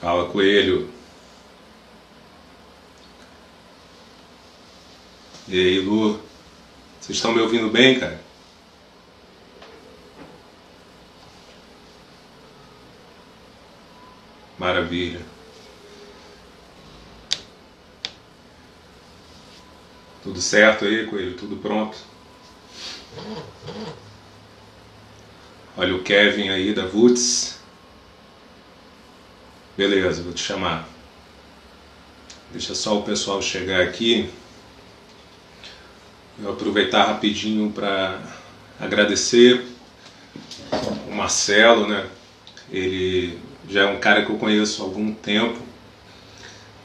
Fala, Coelho. E aí, Lu? Vocês estão me ouvindo bem, cara? Maravilha. Tudo certo aí, Coelho? Tudo pronto? Olha o Kevin aí da Woods. Beleza, vou te chamar. Deixa só o pessoal chegar aqui. Eu aproveitar rapidinho para agradecer o Marcelo, né? Ele já é um cara que eu conheço há algum tempo.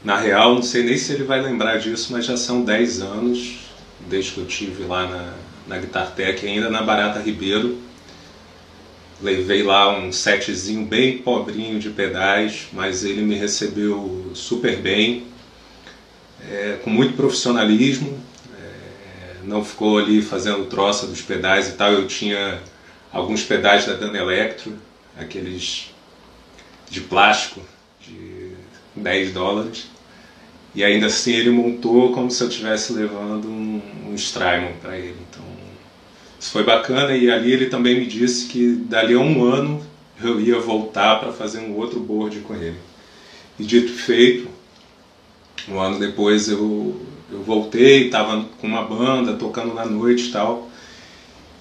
Na real, não sei nem se ele vai lembrar disso, mas já são 10 anos desde que eu tive lá na, na Guitar Tech, ainda na Barata Ribeiro. Levei lá um setzinho bem pobrinho de pedais, mas ele me recebeu super bem, é, com muito profissionalismo. É, não ficou ali fazendo troça dos pedais e tal. Eu tinha alguns pedais da Dana Electro, aqueles de plástico de 10 dólares. E ainda assim ele montou como se eu estivesse levando um, um Strymon para ele. Foi bacana e ali ele também me disse que dali a um ano eu ia voltar para fazer um outro board com ele. E dito feito, um ano depois eu, eu voltei, estava com uma banda, tocando na noite e tal.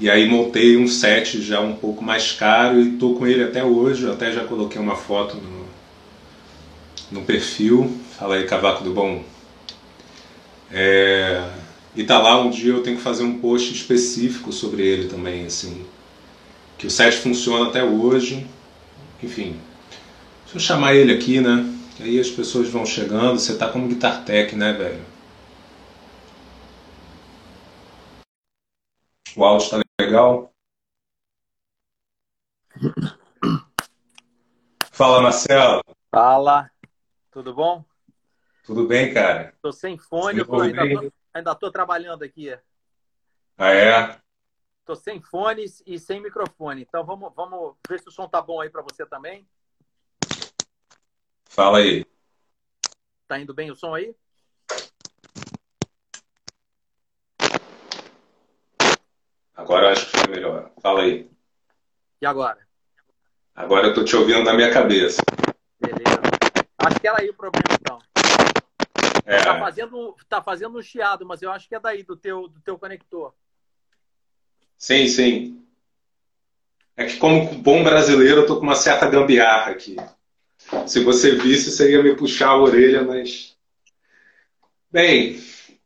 E aí montei um set já um pouco mais caro e tô com ele até hoje. Eu até já coloquei uma foto no, no perfil. Fala aí, Cavaco do Bom. É, e tá lá um dia eu tenho que fazer um post específico sobre ele também, assim. Que o set funciona até hoje. Enfim. Deixa eu chamar ele aqui, né? Aí as pessoas vão chegando. Você tá como Guitar Tech, né, velho? O áudio tá legal? Fala, Marcelo. Fala. Tudo bom? Tudo bem, cara? Tô sem fone, eu tô, ainda, tô trabalhando aqui. Ah, é? Tô sem fones e sem microfone. Então vamos, vamos ver se o som tá bom aí para você também. Fala aí. Tá indo bem o som aí? Agora eu acho que foi melhor. Fala aí. E agora? Agora eu tô te ouvindo na minha cabeça. Beleza. Acho que era aí o problema, então. É. Tá fazendo, tá fazendo um chiado, mas eu acho que é daí, do teu, do teu conector. Sim, sim. É que como bom brasileiro eu tô com uma certa gambiarra aqui. Se você visse, você ia me puxar a orelha, mas... Bem,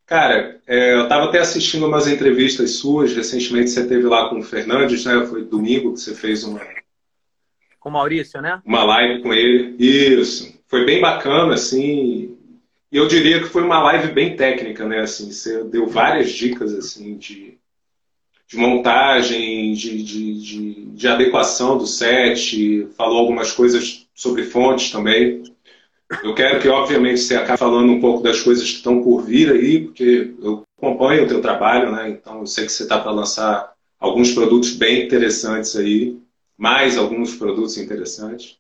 cara, é, eu estava até assistindo umas entrevistas suas. Recentemente você teve lá com o Fernandes, né? Foi domingo que você fez uma... Com o Maurício, né? Uma live com ele. Isso. Foi bem bacana, assim. Eu diria que foi uma live bem técnica, né? Assim, você deu várias dicas, assim, de de montagem, de, de, de, de, adequação do set, falou algumas coisas sobre fontes também. Eu quero que, obviamente, você acabe falando um pouco das coisas que estão por vir aí, porque eu acompanho o teu trabalho, né? Então eu sei que você está para lançar alguns produtos bem interessantes aí, mais alguns produtos interessantes.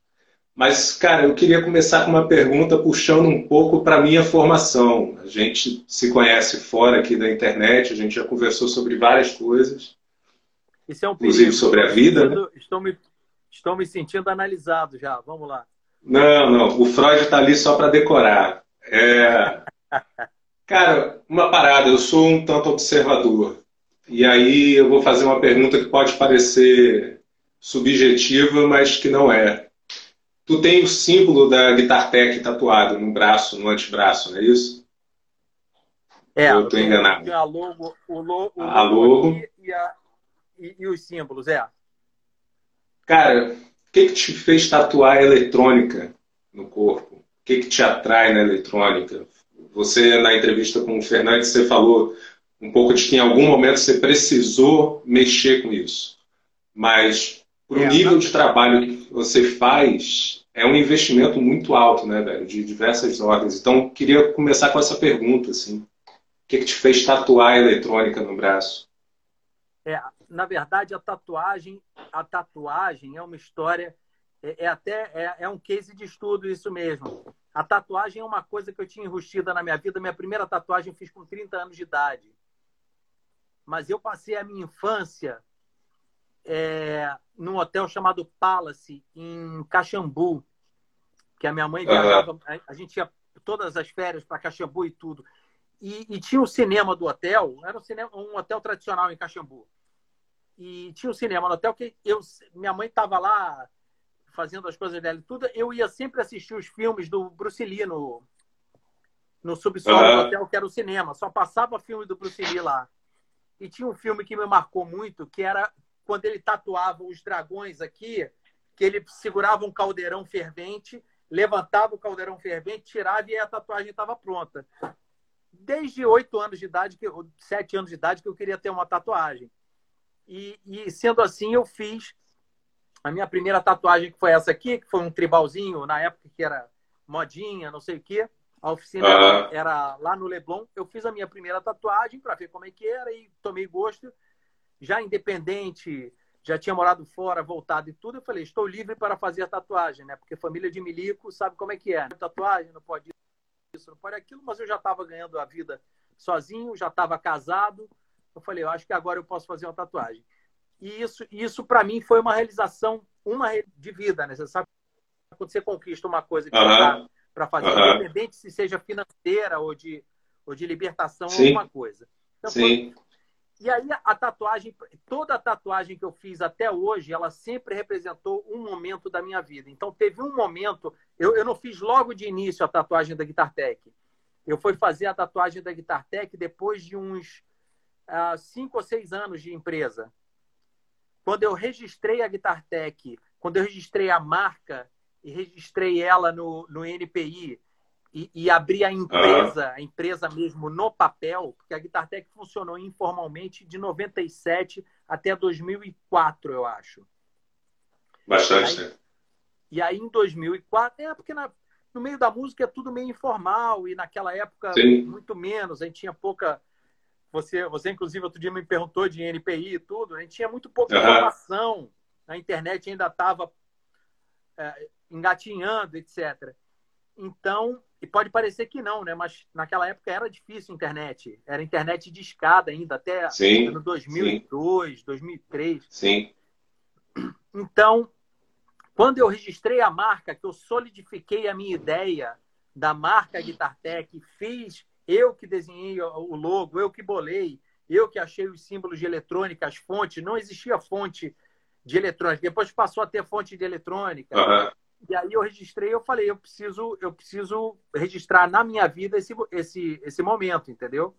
Mas, cara, eu queria começar com uma pergunta puxando um pouco para a minha formação. A gente se conhece fora aqui da internet, a gente já conversou sobre várias coisas. Isso é um inclusive sobre a vida. Né? Estou me, estou me sentindo analisado já. Vamos lá. Não, não. O Freud está ali só para decorar. É... Cara, uma parada. Eu sou um tanto observador. E aí eu vou fazer uma pergunta que pode parecer subjetiva, mas que não é. Tu tem o símbolo da Guitar Tech tatuado no braço, no antebraço, não é isso? É, eu estou enganado. A logo, o, lo, o a logo e, a, e, e, os símbolos, é. Cara, o que, que te fez tatuar a eletrônica no corpo? O que, que te atrai na eletrônica? Você, na entrevista com o Fernandes, você falou um pouco de que em algum momento você precisou mexer com isso. Mas para o é, nível de trabalho que você faz, é um investimento muito alto, né, velho? De diversas ordens. Então, queria começar com essa pergunta, assim. O que, que te fez tatuar a eletrônica no braço? É, na verdade, a tatuagem, a tatuagem é uma história é, é até é, é, um case de estudo isso mesmo. A tatuagem é uma coisa que eu tinha enrustida na minha vida. Minha primeira tatuagem eu fiz com 30 anos de idade. Mas eu passei a minha infância é, num hotel chamado Palace, em Caxambu, que a minha mãe viajava, uhum. a, gente ia todas as férias para Caxambu e tudo. E, e, tinha o cinema do hotel, era um, cinema, um hotel tradicional em Caxambu. E tinha um cinema no hotel que eu, minha mãe estava lá fazendo as coisas dela e tudo. Eu ia sempre assistir os filmes do Bruce Lee no, no subsolo uhum. do hotel, que era o cinema. Só passava filme do Bruce Lee lá. E tinha um filme que me marcou muito, que era quando ele tatuava os dragões aqui, que ele segurava um caldeirão fervente, levantava o caldeirão fervente, tirava e a tatuagem estava pronta. Desde oito anos de idade, sete anos de idade, que eu queria ter uma tatuagem. E, e, sendo assim, eu fiz a minha primeira tatuagem, que foi essa aqui, que foi um tribalzinho, na época que era modinha, não sei o quê. A oficina era lá no Leblon. Eu fiz a minha primeira tatuagem para ver como é que era e tomei gosto já independente, já tinha morado fora, voltado e tudo, eu falei, estou livre para fazer a tatuagem, né? Porque família de milico sabe como é que é. Tatuagem, não pode isso, não pode aquilo, mas eu já estava ganhando a vida sozinho, já estava casado. Eu falei, eu acho que agora eu posso fazer uma tatuagem. E isso, isso para mim foi uma realização, uma de vida, né? Você sabe quando você conquista uma coisa que uhum. para fazer, uhum. independente se seja financeira ou de, ou de libertação ou alguma coisa. Então, Sim. Foi, e aí a tatuagem, toda a tatuagem que eu fiz até hoje, ela sempre representou um momento da minha vida. Então teve um momento, eu, eu não fiz logo de início a tatuagem da Guitar Tech. Eu fui fazer a tatuagem da Guitar Tech depois de uns uh, cinco ou seis anos de empresa. Quando eu registrei a Guitar Tech, quando eu registrei a marca e registrei ela no, no NPI, e, e abrir a empresa, a empresa mesmo no papel, porque a Guitartec funcionou informalmente de 97 até 2004, eu acho. Bastante, né? E aí em 2004, é porque na, no meio da música é tudo meio informal e naquela época Sim. muito menos, a gente tinha pouca você, você inclusive outro dia me perguntou de NPI e tudo, a gente tinha muito pouca uhum. informação, a internet ainda estava é, engatinhando, etc. Então, e pode parecer que não, né? Mas naquela época era difícil a internet. Era internet de escada ainda, até sim, ano 2002, sim. 2003. Sim. Então, quando eu registrei a marca, que eu solidifiquei a minha ideia da marca Guitartec, fiz, eu que desenhei o logo, eu que bolei, eu que achei os símbolos de eletrônica, as fontes, não existia fonte de eletrônica. Depois passou a ter fonte de eletrônica. Uhum. E aí eu registrei, eu falei, eu preciso, eu preciso registrar na minha vida esse, esse, esse momento, entendeu?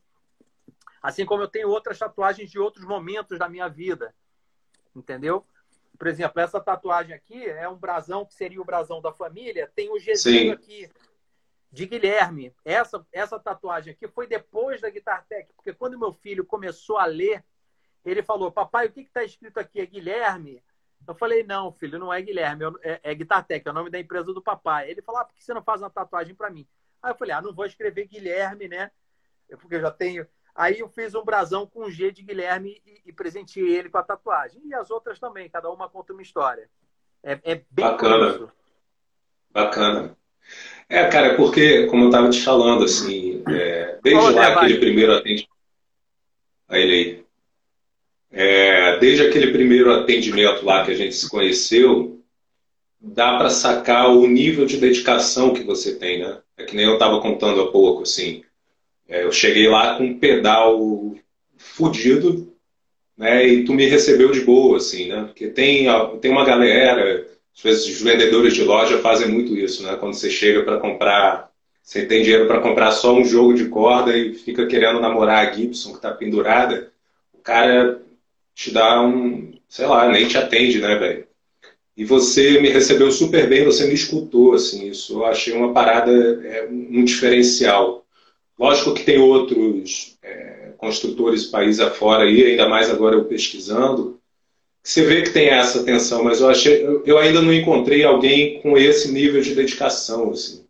Assim como eu tenho outras tatuagens de outros momentos da minha vida, entendeu? Por exemplo, essa tatuagem aqui é um brasão que seria o brasão da família, tem o Gzinho aqui de Guilherme. Essa, essa tatuagem aqui foi depois da Guitar Tech, porque quando meu filho começou a ler, ele falou: Papai, o que está escrito aqui? É Guilherme? Eu falei, não, filho, não é Guilherme, é, é Guitartec, é o nome da empresa do papai. Ele falou, ah, por que você não faz uma tatuagem para mim? Aí eu falei, ah, não vou escrever Guilherme, né? Porque eu já tenho. Aí eu fiz um brasão com G de Guilherme e, e presenteei ele com a tatuagem. E as outras também, cada uma conta uma história. É, é bem Bacana. Curioso. Bacana. É, cara, porque, como eu estava te falando, assim, é, desde lá aquele primeiro atendimento. Aí ele aí. É, desde aquele primeiro atendimento lá que a gente se conheceu, dá para sacar o nível de dedicação que você tem, né? É que nem eu estava contando há pouco, assim. É, eu cheguei lá com um pedal fudido, né? E tu me recebeu de boa, assim, né? Porque tem, tem uma galera, às vezes os vendedores de loja fazem muito isso, né? Quando você chega para comprar, você tem dinheiro para comprar só um jogo de corda e fica querendo namorar a Gibson que está pendurada, o cara te dá um, sei lá, nem te atende, né, velho? E você me recebeu super bem, você me escutou, assim, isso eu achei uma parada, é, um diferencial. Lógico que tem outros é, construtores país afora aí, ainda mais agora eu pesquisando, você vê que tem essa atenção, mas eu achei, eu ainda não encontrei alguém com esse nível de dedicação, assim.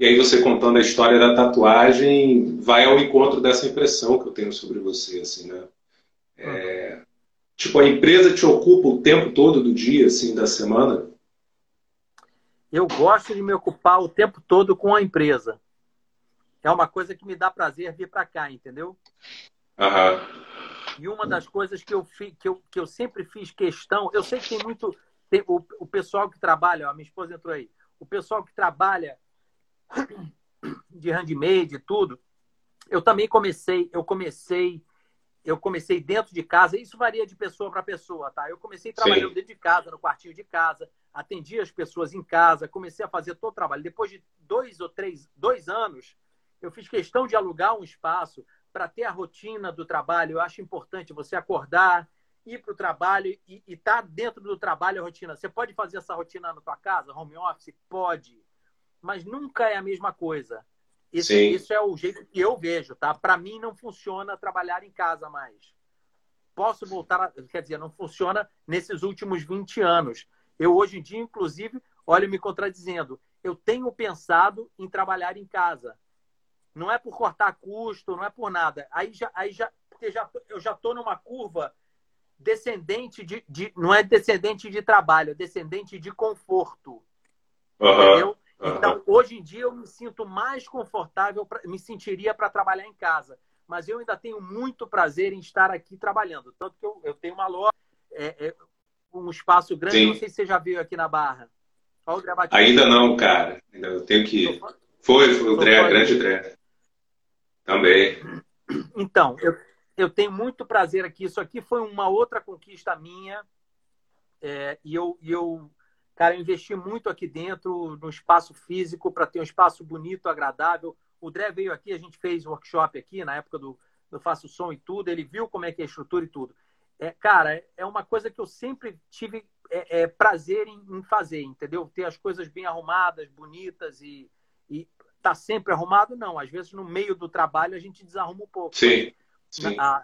E aí você contando a história da tatuagem vai ao encontro dessa impressão que eu tenho sobre você, assim, né? É, Tipo, a empresa te ocupa o tempo todo do dia, assim, da semana? eu gosto de me ocupar o tempo todo com a empresa. É uma coisa que me dá prazer vir para cá, entendeu? Uhum. E uma das coisas que eu, fi, que, eu, que eu sempre fiz questão, eu sei que tem muito. Tem, o, o pessoal que trabalha, ó, minha esposa entrou aí, o pessoal que trabalha de handmade e tudo, eu também comecei, eu comecei, eu comecei dentro de casa, isso varia de pessoa para pessoa, tá? Eu comecei trabalhando Sim. dentro de casa, no quartinho de casa, atendia as pessoas em casa, comecei a fazer todo o trabalho. Depois de dois ou três, dois anos, eu fiz questão de alugar um espaço para ter a rotina do trabalho. Eu acho importante você acordar, ir para o trabalho e estar tá dentro do trabalho a rotina. Você pode fazer essa rotina na tua casa, home office? Pode. Mas nunca é a mesma coisa. Isso, isso é o jeito que eu vejo, tá? Para mim não funciona trabalhar em casa mais. Posso voltar, a, quer dizer, não funciona nesses últimos 20 anos. Eu hoje em dia, inclusive, olha me contradizendo, eu tenho pensado em trabalhar em casa. Não é por cortar custo, não é por nada. Aí já, aí já, porque já eu já estou numa curva descendente de, de, não é descendente de trabalho, é descendente de conforto. Uhum. Entendeu? Então, hoje em dia, eu me sinto mais confortável, pra, me sentiria para trabalhar em casa. Mas eu ainda tenho muito prazer em estar aqui trabalhando. Tanto que eu, eu tenho uma loja, é, é, um espaço grande, Sim. não sei se você já viu aqui na Barra. Ainda não, cara. Ainda eu tenho que ir. Foi, foi o Dré, grande Dré. Também. Então, eu, eu tenho muito prazer aqui. Isso aqui foi uma outra conquista minha. É, e eu, e eu Cara, eu investi muito aqui dentro, no espaço físico, para ter um espaço bonito, agradável. O Dré veio aqui, a gente fez workshop aqui na época do, do Faço Som e tudo. Ele viu como é que é a estrutura e tudo. É, cara, é uma coisa que eu sempre tive é, é, prazer em, em, fazer, entendeu? Ter as coisas bem arrumadas, bonitas e, e tá sempre arrumado, não. Às vezes, no meio do trabalho, a gente desarruma um pouco. Sim. sim. Na,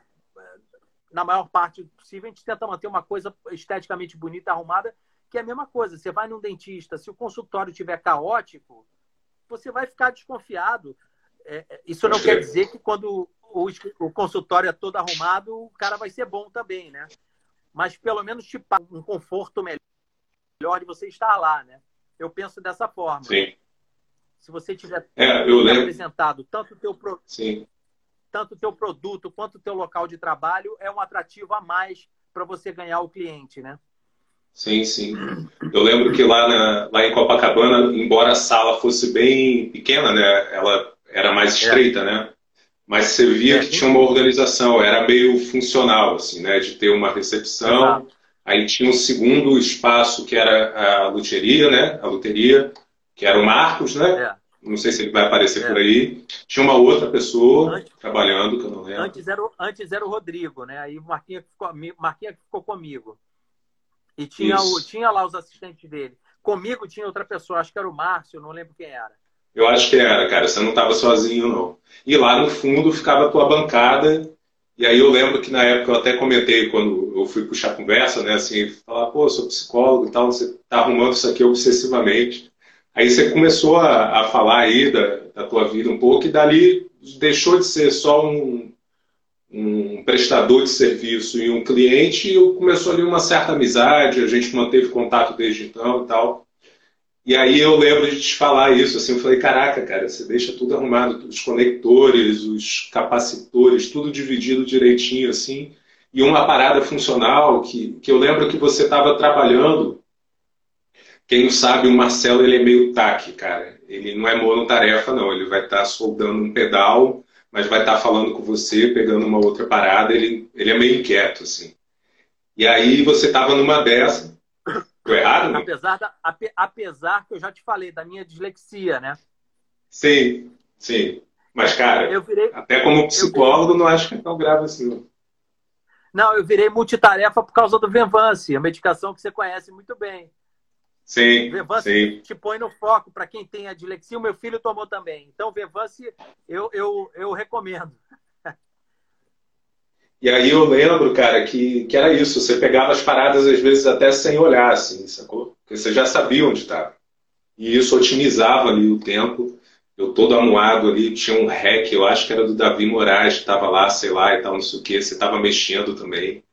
na maior parte possível, a gente tenta manter uma coisa esteticamente bonita, arrumada, que é a mesma coisa. Você vai num dentista, se o consultório estiver caótico, você vai ficar desconfiado. É, é isso não quer dizer que quando o, o, consultório é todo arrumado, o cara vai ser bom também, né? Mas pelo menos te um conforto melhor de você estar lá, né? Eu penso dessa forma. Sim. Se você tiver é, apresentado tanto o teu pro... tanto teu produto quanto o teu local de trabalho, é um atrativo a mais para você ganhar o cliente, né? Sim, sim. Eu lembro que lá, na, lá em Copacabana, embora a sala fosse bem pequena, né? Ela era mais é. estreita, é. né? Mas você via que tinha uma organização, era meio funcional, assim, né? De ter uma recepção. Exato. Aí tinha um segundo espaço que era a luteria, né? A luteria, que era o Marcos, né? É. Não sei se ele vai aparecer é. por aí. Tinha uma outra pessoa antes, trabalhando, que eu não lembro. Antes era, o, antes era o Rodrigo, né? Aí o Marquinhos ficou, Marquinhos ficou comigo. E tinha, o, tinha lá os assistentes dele. Comigo tinha outra pessoa, acho que era o Márcio, não lembro quem era. Eu acho que era, cara. Você não estava sozinho, não. E lá no fundo ficava a tua bancada. E aí eu lembro que na época eu até comentei quando eu fui puxar conversa, né? Assim, falar, pô, sou psicólogo e tal, você tá arrumando isso aqui obsessivamente. Aí você começou a, a falar aí da, da tua vida um pouco e dali deixou de ser só um, um prestador de serviço e um cliente, e começou ali uma certa amizade, a gente manteve contato desde então e tal. E aí eu lembro de te falar isso, assim, eu falei, caraca, cara, você deixa tudo arrumado, os conectores, os capacitores, tudo dividido direitinho, assim, e uma parada funcional que, que eu lembro que você estava trabalhando, quem sabe, o Marcelo, ele é meio taque, cara, ele não é monotarefa, não, ele vai estar tá soldando um pedal mas vai estar falando com você, pegando uma outra parada, ele, ele é meio inquieto, assim. E aí você estava numa dessa, foi errado? Né? Apesar, da, apesar que eu já te falei da minha dislexia, né? Sim, sim. Mas, cara, virei, até como psicólogo, virei, não acho que é tão grave assim. Não. não, eu virei multitarefa por causa do Venvance, a medicação que você conhece muito bem. Sim, Vevance sim. te põe no foco para quem tem a dislexia. O meu filho tomou também. Então, Vevance eu, eu, eu recomendo. E aí eu lembro, cara, que, que era isso. Você pegava as paradas, às vezes, até sem olhar, assim, sacou? Porque você já sabia onde estava. E isso otimizava ali o tempo. Eu todo amuado ali, tinha um hack, eu acho que era do Davi Moraes, que estava lá, sei lá, e tal, não sei o quê. Você estava mexendo também.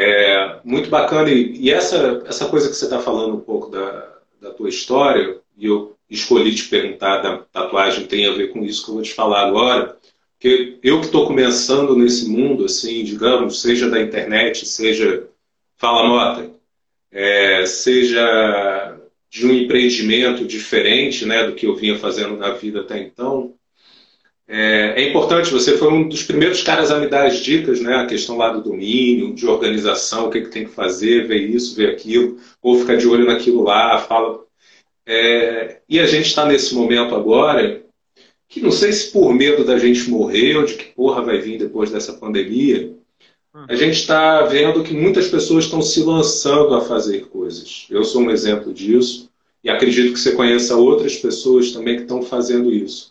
É, muito bacana. E, e, essa, essa coisa que você está falando um pouco da, da tua história, e eu escolhi te perguntar da tatuagem tem a ver com isso que eu vou te falar agora, porque eu que estou começando nesse mundo, assim, digamos, seja da internet, seja fala Mota, é, seja de um empreendimento diferente, né, do que eu vinha fazendo na vida até então, é, é, importante, você foi um dos primeiros caras a me dar as dicas, né? A questão lá do domínio, de organização, o que, que tem que fazer, ver isso, ver aquilo, ou ficar de olho naquilo lá, fala. É, e a gente está nesse momento agora, que não sei se por medo da gente morrer ou de que porra vai vir depois dessa pandemia, a gente está vendo que muitas pessoas estão se lançando a fazer coisas. Eu sou um exemplo disso, e acredito que você conheça outras pessoas também que estão fazendo isso.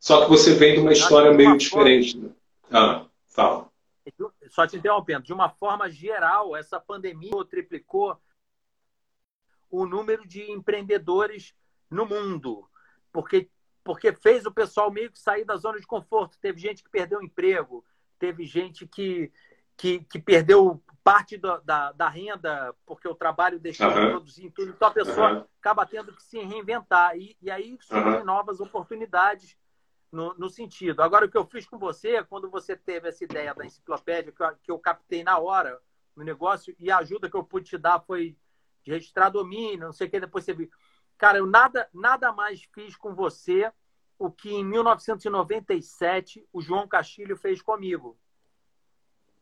Só que você vem de uma história meio diferente. Ah, fala. Só te interrompendo, de uma forma geral, essa pandemia triplicou o número de empreendedores no mundo, porque porque fez o pessoal meio que sair da zona de conforto. Teve gente que perdeu o emprego, teve gente que, que, que perdeu parte da, da, da, renda porque o trabalho deixou uhum. de produzir tudo. Então a pessoa uhum. acaba tendo que se reinventar. E, e aí surgem uhum. novas oportunidades no, no, sentido. Agora, o que eu fiz com você, quando você teve essa ideia da enciclopédia, que eu, que eu captei na hora no negócio, e a ajuda que eu pude te dar foi de registrar domínio, não sei o que, depois você viu. Cara, eu nada, nada mais fiz com você o que em 1997 o João Castilho fez comigo.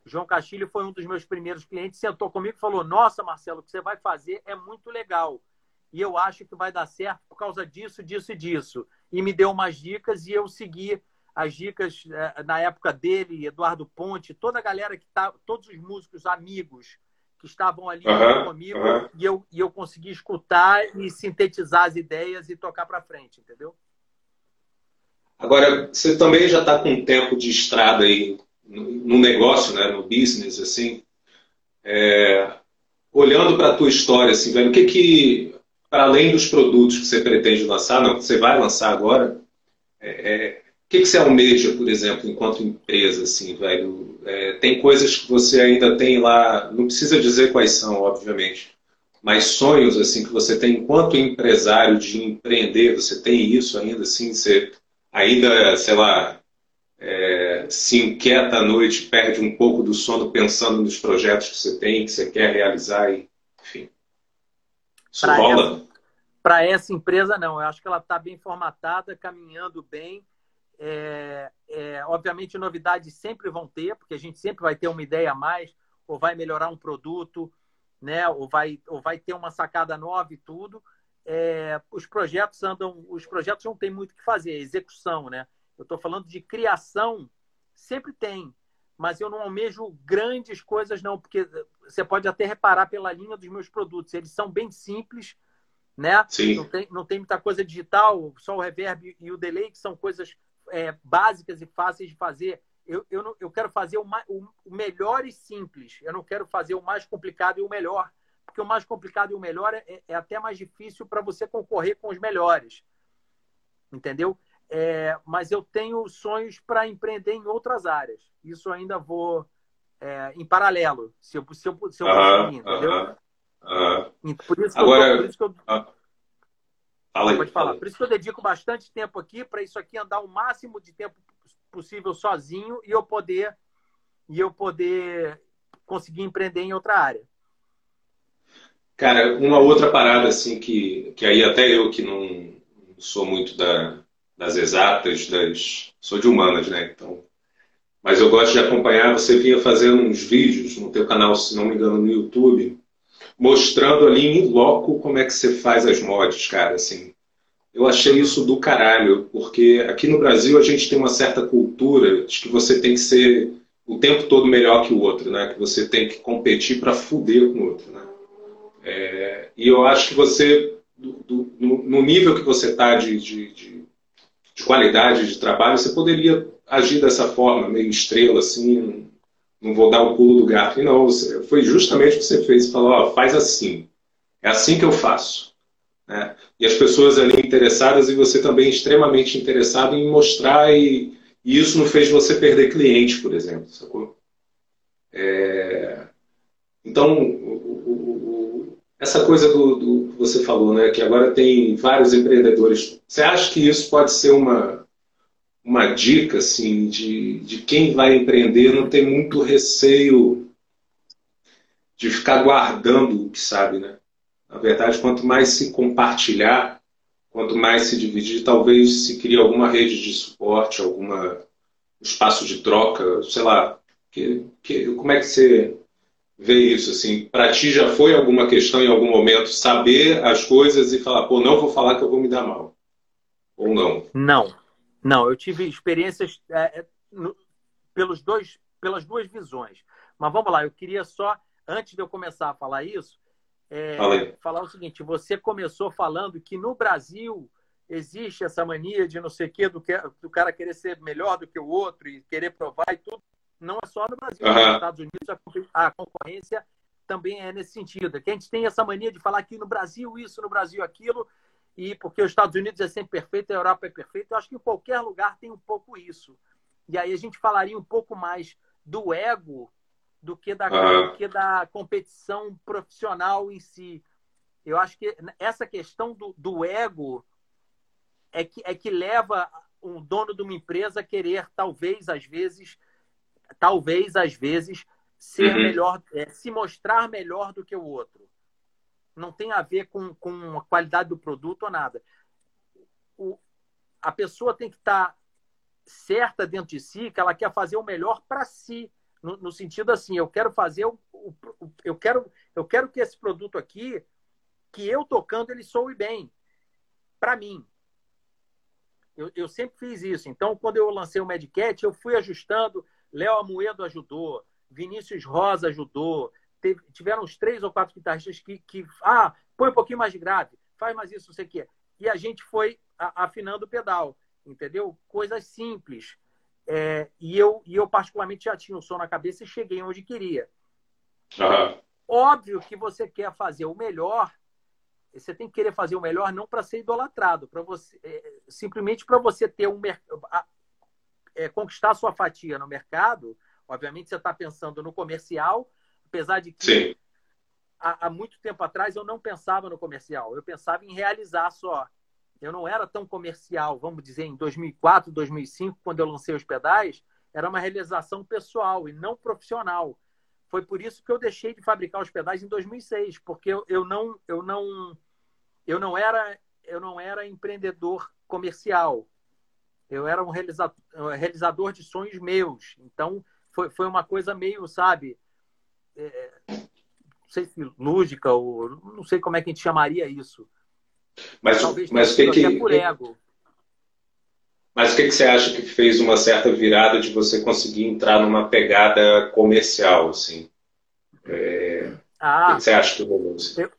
O João Castilho foi um dos meus primeiros clientes, sentou comigo e falou: Nossa, Marcelo, o que você vai fazer é muito legal. E eu acho que vai dar certo por causa disso, disso e disso e me deu umas dicas e eu segui as dicas é, na época dele, Eduardo Ponte, toda a galera que tá, todos os músicos amigos que estavam ali uhum, comigo uhum. e eu e eu consegui escutar e sintetizar as ideias e tocar para frente, entendeu? Agora você também já está com um tempo de estrada aí no, negócio, né, no business assim. É, olhando para a tua história, assim, velho, o que que para além dos produtos que você pretende lançar, não, que você vai lançar agora, é, é, o que, que você almeja, por exemplo, enquanto empresa, assim, velho? É, tem coisas que você ainda tem lá, não precisa dizer quais são, obviamente, mas sonhos, assim, que você tem enquanto empresário de empreender, você tem isso ainda, assim, você ainda, sei lá, é, se inquieta à noite, perde um pouco do sono pensando nos projetos que você tem, que você quer realizar, e, pra? Para essa empresa, não. Eu acho que ela está bem formatada, caminhando bem. É, é, obviamente, novidades sempre vão ter, porque a gente sempre vai ter uma ideia a mais, ou vai melhorar um produto, né? ou, vai, ou vai ter uma sacada nova e tudo. É, os projetos andam, os projetos não tem muito o que fazer, é execução, né? Eu estou falando de criação, sempre tem, mas eu não almejo grandes coisas, não, porque você pode até reparar pela linha dos meus produtos, eles são bem simples, né? Sim. Não, tem, não tem muita coisa digital, só o reverb e o delay, que são coisas é, básicas e fáceis de fazer. Eu, eu, não, eu quero fazer o, mais, o, o, melhor e simples. Eu não quero fazer o mais complicado e o melhor, porque o mais complicado e o melhor é, é até mais difícil para você concorrer com os melhores. Entendeu? É, mas eu tenho sonhos para empreender em outras áreas. Isso ainda vou é, em paralelo, se eu, se eu, se eu conseguir, entendeu? Por isso Agora, eu, por isso que eu... Fala aí, Pode falar. Por isso que eu dedico bastante tempo aqui para isso aqui andar o máximo de tempo possível sozinho e eu poder e eu poder conseguir empreender em outra área. Cara, uma outra parada assim que, que aí até eu que não sou muito da, das exatas, das sou de humanas, né? Então, mas eu gosto de acompanhar. Você vinha fazendo uns vídeos no teu canal, se não me engano, no YouTube, mostrando ali em loco como é que você faz as mods, cara, assim. Eu achei isso do caralho, porque aqui no Brasil a gente tem uma certa cultura de que você tem que ser o tempo todo melhor que o outro, né? Que você tem que competir para fuder com o outro, né? É, e eu acho que você, do, do, no, no, nível que você está de, de, de, de, qualidade de trabalho, você poderia agir dessa forma, meio estrela, assim, não vou dar o pulo do gato. E não, foi justamente o que você fez. Falou, ó, faz assim. É assim que eu faço. Né? E as pessoas ali interessadas e você também extremamente interessado em mostrar e, e isso não fez você perder cliente, por exemplo, sacou? É... Então, o, o, o, essa coisa do, do que você falou, né, que agora tem vários empreendedores. Você acha que isso pode ser uma, uma dica assim, de, de quem vai empreender não ter muito receio de ficar guardando o que sabe, né? Na verdade, quanto mais se compartilhar, quanto mais se dividir, talvez se crie alguma rede de suporte, alguma espaço de troca, sei lá. Que, que, como é que você vê isso? Assim, para ti já foi alguma questão em algum momento saber as coisas e falar, pô, não vou falar que eu vou me dar mal? Ou não? Não, não. Eu tive experiências é, é no, pelos dois, pelas duas visões. Mas vamos lá, eu queria só, antes de eu começar a falar isso, é, falar o seguinte: você começou falando que no Brasil existe essa mania de não sei o quê, do, que, do cara querer ser melhor do que o outro e querer provar e tudo. Não é só no Brasil, uhum. nos Estados Unidos a concorrência também é nesse sentido. É que a gente tem essa mania de falar que no Brasil isso, no Brasil aquilo, e porque os Estados Unidos é sempre perfeito, a Europa é perfeita. Eu acho que em qualquer lugar tem um pouco isso. E aí a gente falaria um pouco mais do ego do que da, uhum. do que da competição profissional em si. Eu acho que essa questão do, do ego é que, é que leva um dono de uma empresa a querer, talvez, às vezes, talvez, às vezes, ser uhum. melhor, é, se mostrar melhor do que o outro. Não tem a ver com, com a qualidade do produto ou nada. O, a pessoa tem que estar certa dentro de si que ela quer fazer o melhor para si no, no, sentido assim, eu quero fazer o, o, eu quero eu quero que esse produto aqui que eu tocando ele soe bem para mim. Eu, eu, sempre fiz isso. Então, quando eu lancei o Medcat, eu fui ajustando. Léo Amoedo ajudou, Vinícius Rosa ajudou. Teve, tiveram uns três ou quatro guitarristas que, que. Ah, põe um pouquinho mais de grave, faz mais isso, não sei o quê. E a gente foi afinando o pedal, entendeu? Coisas simples. É, e, eu, e eu, particularmente, já tinha o som na cabeça e cheguei onde queria. Uhum. Óbvio que você quer fazer o melhor, você tem que querer fazer o melhor não para ser idolatrado, para você é, simplesmente para você ter um é, conquistar sua fatia no mercado. Obviamente, você está pensando no comercial, apesar de que há, há muito tempo atrás eu não pensava no comercial, eu pensava em realizar só eu não era tão comercial, vamos dizer, em 2004, 2005, quando eu lancei os pedais, era uma realização pessoal e não profissional. Foi por isso que eu deixei de fabricar os pedais em 2006, porque eu, eu não eu não eu não era eu não era empreendedor comercial. Eu era um realizador, realizador de sonhos meus. Então foi, foi uma coisa meio, sabe, é, não sei se lúdica ou não sei como é que a gente chamaria isso mas, mas o que que, por ego. Mas o que, que você acha que fez uma certa virada de você conseguir entrar numa pegada comercial, assim? É... Ah, o que, você acha que rolou? Assim? Eu...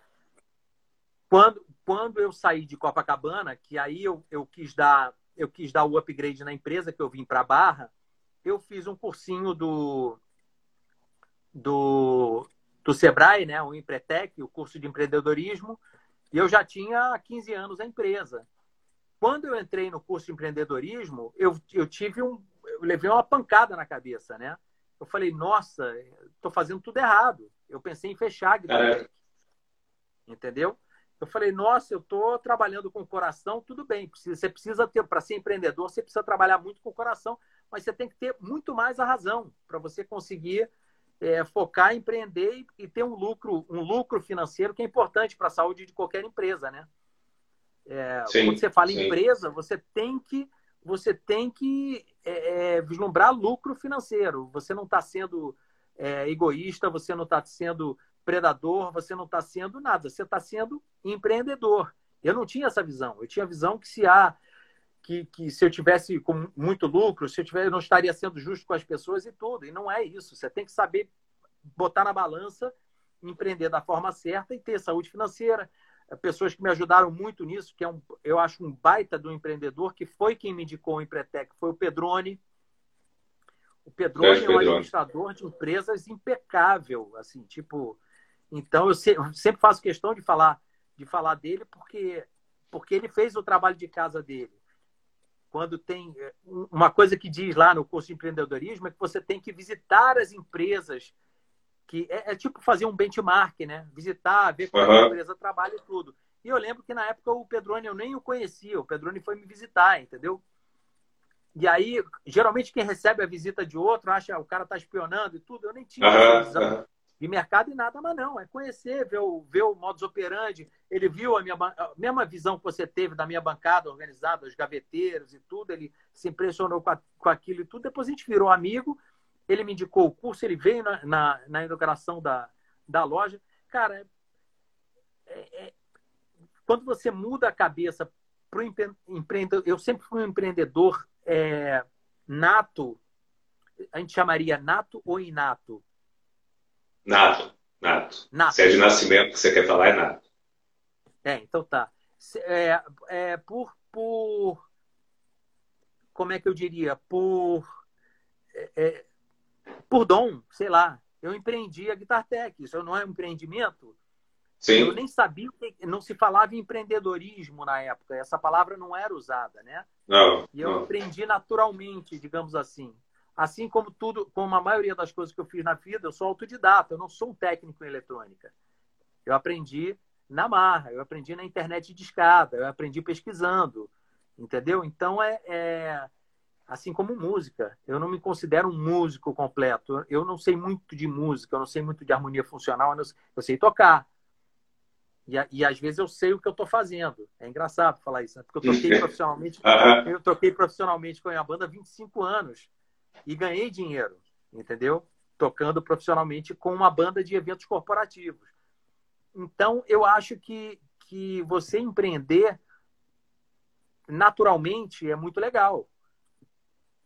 Quando, quando eu saí de Copacabana, que aí eu, eu quis dar eu quis dar o upgrade na empresa que eu vim para Barra, eu fiz um cursinho do do, do Sebrae, né, o Empretec, o curso de empreendedorismo, e eu já tinha há 15 anos a empresa. Quando eu entrei no curso de empreendedorismo, eu, eu tive um. Eu levei uma pancada na cabeça, né? Eu falei, nossa, estou fazendo tudo errado. Eu pensei em fechar. É. Entendeu? Eu falei, nossa, eu estou trabalhando com o coração, tudo bem. Você precisa ter, para ser empreendedor, você precisa trabalhar muito com o coração, mas você tem que ter muito mais a razão para você conseguir é, focar, empreender e, ter um lucro, um lucro financeiro que é importante para a saúde de qualquer empresa, né? É, sim, quando você fala sim. empresa, você tem que você tem que é, é vislumbrar lucro financeiro. Você não está sendo é, egoísta, você não está sendo predador, você não está sendo nada. Você está sendo empreendedor. Eu não tinha essa visão. Eu tinha a visão que se há que, que se eu tivesse com muito lucro, se eu, tivesse, eu não estaria sendo justo com as pessoas e tudo. E não é isso. Você tem que saber botar na balança, empreender da forma certa e ter saúde financeira. Pessoas que me ajudaram muito nisso, que é um, eu acho um baita do empreendedor, que foi quem me indicou o Empretec, foi o Pedrone. O Pedrone é, é um administrador de empresas impecável, assim, tipo. Então eu sempre faço questão de falar de falar dele porque porque ele fez o trabalho de casa dele quando tem é, uma coisa que diz lá no curso de empreendedorismo é que você tem que visitar as empresas que é, é, tipo fazer um benchmark, né? Visitar, ver como uhum. a empresa trabalha e tudo. E eu lembro que na época o Pedrone eu nem o conhecia, o Pedrone foi me visitar, entendeu? E aí, geralmente quem recebe a visita de outro acha o cara tá espionando e tudo. Eu nem tinha uhum, visão uhum. De mercado e nada, mas não. É conhecer, ver o, ver o modus operandi. Ele viu a, minha, a mesma visão que você teve da minha bancada organizada, os gaveteiros e tudo. Ele se impressionou com, a, com aquilo e tudo. Depois a gente virou amigo. Ele me indicou o curso, ele veio na, na, na inauguração da, da loja. Cara, é, é, quando você muda a cabeça para o empreendedor, eu sempre fui um empreendedor é, nato, a gente chamaria nato ou inato? Nato, nato. nato. Se é de nascimento que você quer falar, é nato. É, então tá. É, é, por, por. Como é que eu diria? Por. É, é por dom, sei lá. Eu empreendi a Guitar Tech. Isso não é um empreendimento? Sim. Eu nem sabia que não se falava em empreendedorismo na época. Essa palavra não era usada, né? Não. E eu não. aprendi naturalmente, digamos assim. Assim como tudo, como a maioria das coisas que eu fiz na vida, eu sou autodidata. Eu não sou um técnico em eletrônica. Eu aprendi na marra, eu aprendi na internet de escada, eu aprendi pesquisando, entendeu? Então é, é assim como música. Eu não me considero um músico completo. Eu não sei muito de música, eu não sei muito de harmonia funcional, eu sei tocar e, e às vezes eu sei o que eu estou fazendo. É engraçado falar isso, né? porque eu toquei profissionalmente, eu toquei profissionalmente com a minha banda há 25 anos e ganhei dinheiro, entendeu? Tocando profissionalmente com uma banda de eventos corporativos. Então, eu acho que, que você empreender naturalmente é muito legal.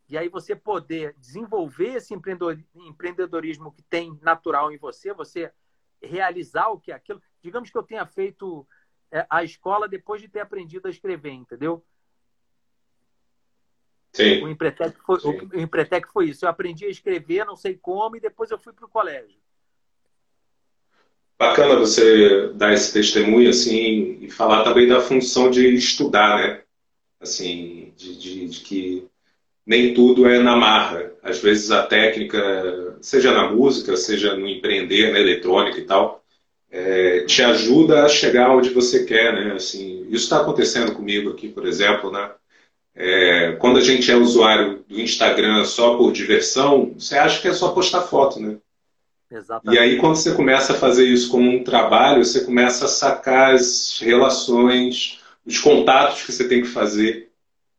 E aí você poder desenvolver esse empreendedorismo que tem natural em você, você realizar o que é aquilo digamos que eu tenha feito é, a escola depois de ter aprendido a escrever, entendeu? Sim. O Empretec foi, Sim. O Empretec foi isso. Eu aprendi a escrever, não sei como, e depois eu fui para o colégio. Bacana você dar esse testemunho assim e falar também da função de estudar, né? Assim, de, de, de que nem tudo é na marra. Às vezes a técnica, seja na música, seja no empreender, na eletrônica e tal, é, te ajuda a chegar onde você quer, né? Assim, isso está acontecendo comigo aqui, por exemplo, né? É, quando a gente é usuário do Instagram só por diversão, você acha que é só postar foto, né? Exatamente. E aí, quando você começa a fazer isso como um trabalho, você começa a sacar as relações, os contatos que você tem que fazer.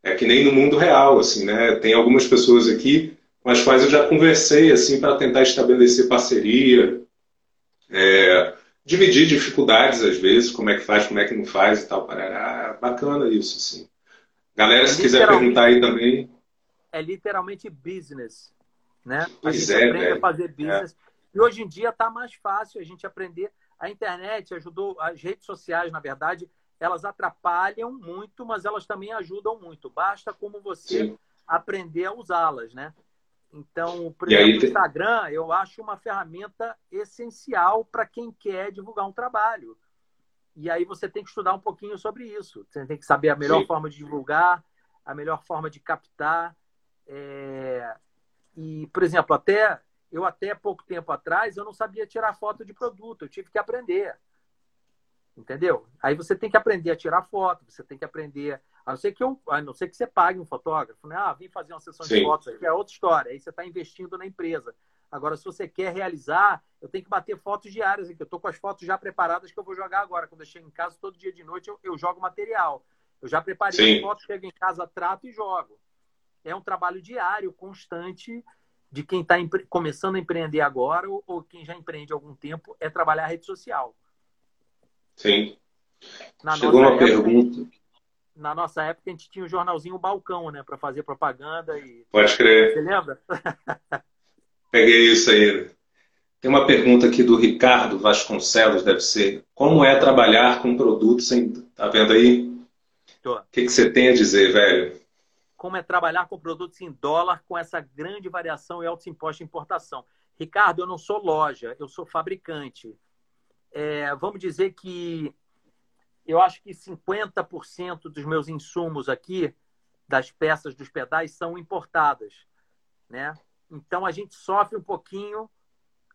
É que nem no mundo real, assim, né? Tem algumas pessoas aqui com as quais eu já conversei, assim, para tentar estabelecer parceria. É, dividir dificuldades às vezes, como é que faz, como é que não faz e tal. Parará. Bacana isso, assim. Galera, se quiser perguntar aí também. É literalmente business, né? Pois a gente é, aprende velho. a fazer business. É. E hoje em dia está mais fácil a gente aprender. A internet ajudou, as redes sociais, na verdade, elas atrapalham muito, mas elas também ajudam muito. Basta como você Sim. aprender a usá-las, né? Então, por exemplo, o Instagram eu acho uma ferramenta essencial para quem quer divulgar um trabalho. E aí você tem que estudar um pouquinho sobre isso. Você tem que saber a melhor Sim. forma de divulgar, a melhor forma de captar. É... E, por exemplo, até eu até pouco tempo atrás eu não sabia tirar foto de produto, eu tive que aprender. Entendeu? Aí você tem que aprender a tirar foto, você tem que aprender. A não ser que, eu, a não ser que você pague um fotógrafo, né? Ah, vim fazer uma sessão Sim. de fotos aqui, é outra história. Aí você está investindo na empresa. Agora, se você quer realizar, eu tenho que bater fotos diárias aqui. Eu estou com as fotos já preparadas que eu vou jogar agora. Quando eu chego em casa, todo dia de noite, eu, eu jogo material. Eu já preparei Sim. as fotos, chego em casa, trato e jogo. É um trabalho diário, constante, de quem está começando a empreender agora ou, ou quem já empreende há algum tempo, é trabalhar a rede social. Sim. Na Chegou uma época, pergunta. Na nossa época, a gente tinha o jornalzinho Balcão, né? Para fazer propaganda. E... Pode crer. Você lembra? Peguei isso aí. Tem uma pergunta aqui do Ricardo Vasconcelos, deve ser. Como é trabalhar com produtos em. Tá vendo aí? O que, que você tem a dizer, velho? Como é trabalhar com produtos em dólar com essa grande variação e altos impostos de importação? Ricardo, eu não sou loja, eu sou fabricante é, vamos dizer que eu acho que 50% dos meus insumos aqui, das peças dos pedais, são importadas. Né? Então a gente sofre um pouquinho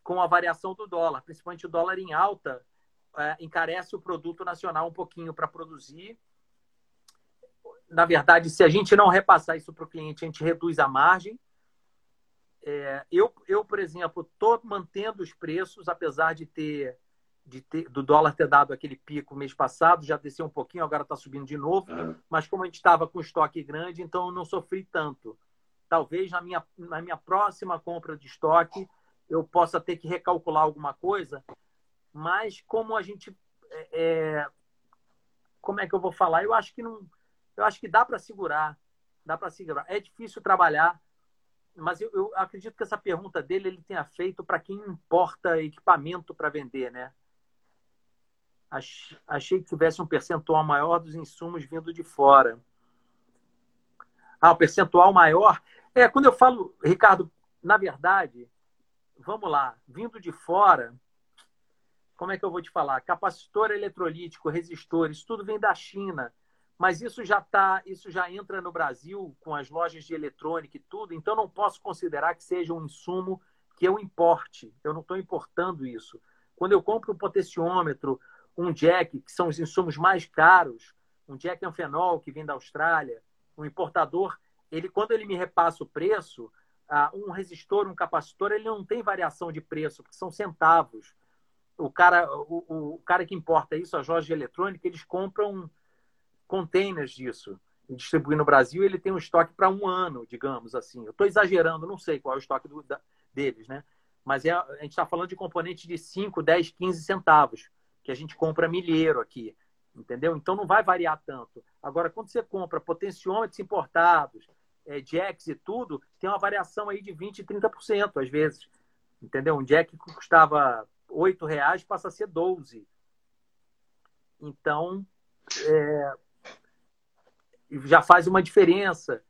com a variação do dólar, principalmente o dólar em alta, é, encarece o produto nacional um pouquinho para produzir. Na verdade, se a gente não repassar isso para o cliente, a gente reduz a margem. É, eu, eu, por exemplo, estou mantendo os preços, apesar de ter, de ter do dólar ter dado aquele pico mês passado, já desceu um pouquinho, agora está subindo de novo. Uhum. Mas como a gente estava com estoque grande, então eu não sofri tanto. Talvez na minha, na minha próxima compra de estoque eu possa ter que recalcular alguma coisa, mas como a gente é, é como é que eu vou falar? Eu acho que não, eu acho que dá para segurar, dá para segurar. É difícil trabalhar, mas eu, eu, acredito que essa pergunta dele ele tenha feito para quem importa equipamento para vender, né? Achei que tivesse um percentual maior dos insumos vindo de fora. Ah, o percentual maior. É, quando eu falo, Ricardo, na verdade, vamos lá, vindo de fora, como é que eu vou te falar? Capacitor eletrolítico, resistores, tudo vem da China. Mas isso já tá, isso já entra no Brasil com as lojas de eletrônica e tudo, então não posso considerar que seja um insumo que eu importe. Eu não estou importando isso. Quando eu compro um potenciômetro, um jack, que são os insumos mais caros, um jack anfenol que vem da Austrália, um importador, ele quando ele me repassa o preço, um resistor, um capacitor, ele não tem variação de preço, porque são centavos. O cara, o, o cara que importa isso, a de eletrônica, eles compram containers disso e distribuem no Brasil. Ele tem um estoque para um ano, digamos assim. Eu estou exagerando, não sei qual é o estoque do, da, deles, né? Mas é, a gente está falando de componentes de 5, 10, 15 centavos, que a gente compra milheiro aqui, entendeu? Então não vai variar tanto. Agora, quando você compra potenciômetros importados, é, jacks e tudo, tem uma variação aí de 20%, 30% às vezes. Entendeu? Um jack que custava R$ reais passa a ser 12. Então, é, já faz uma diferença.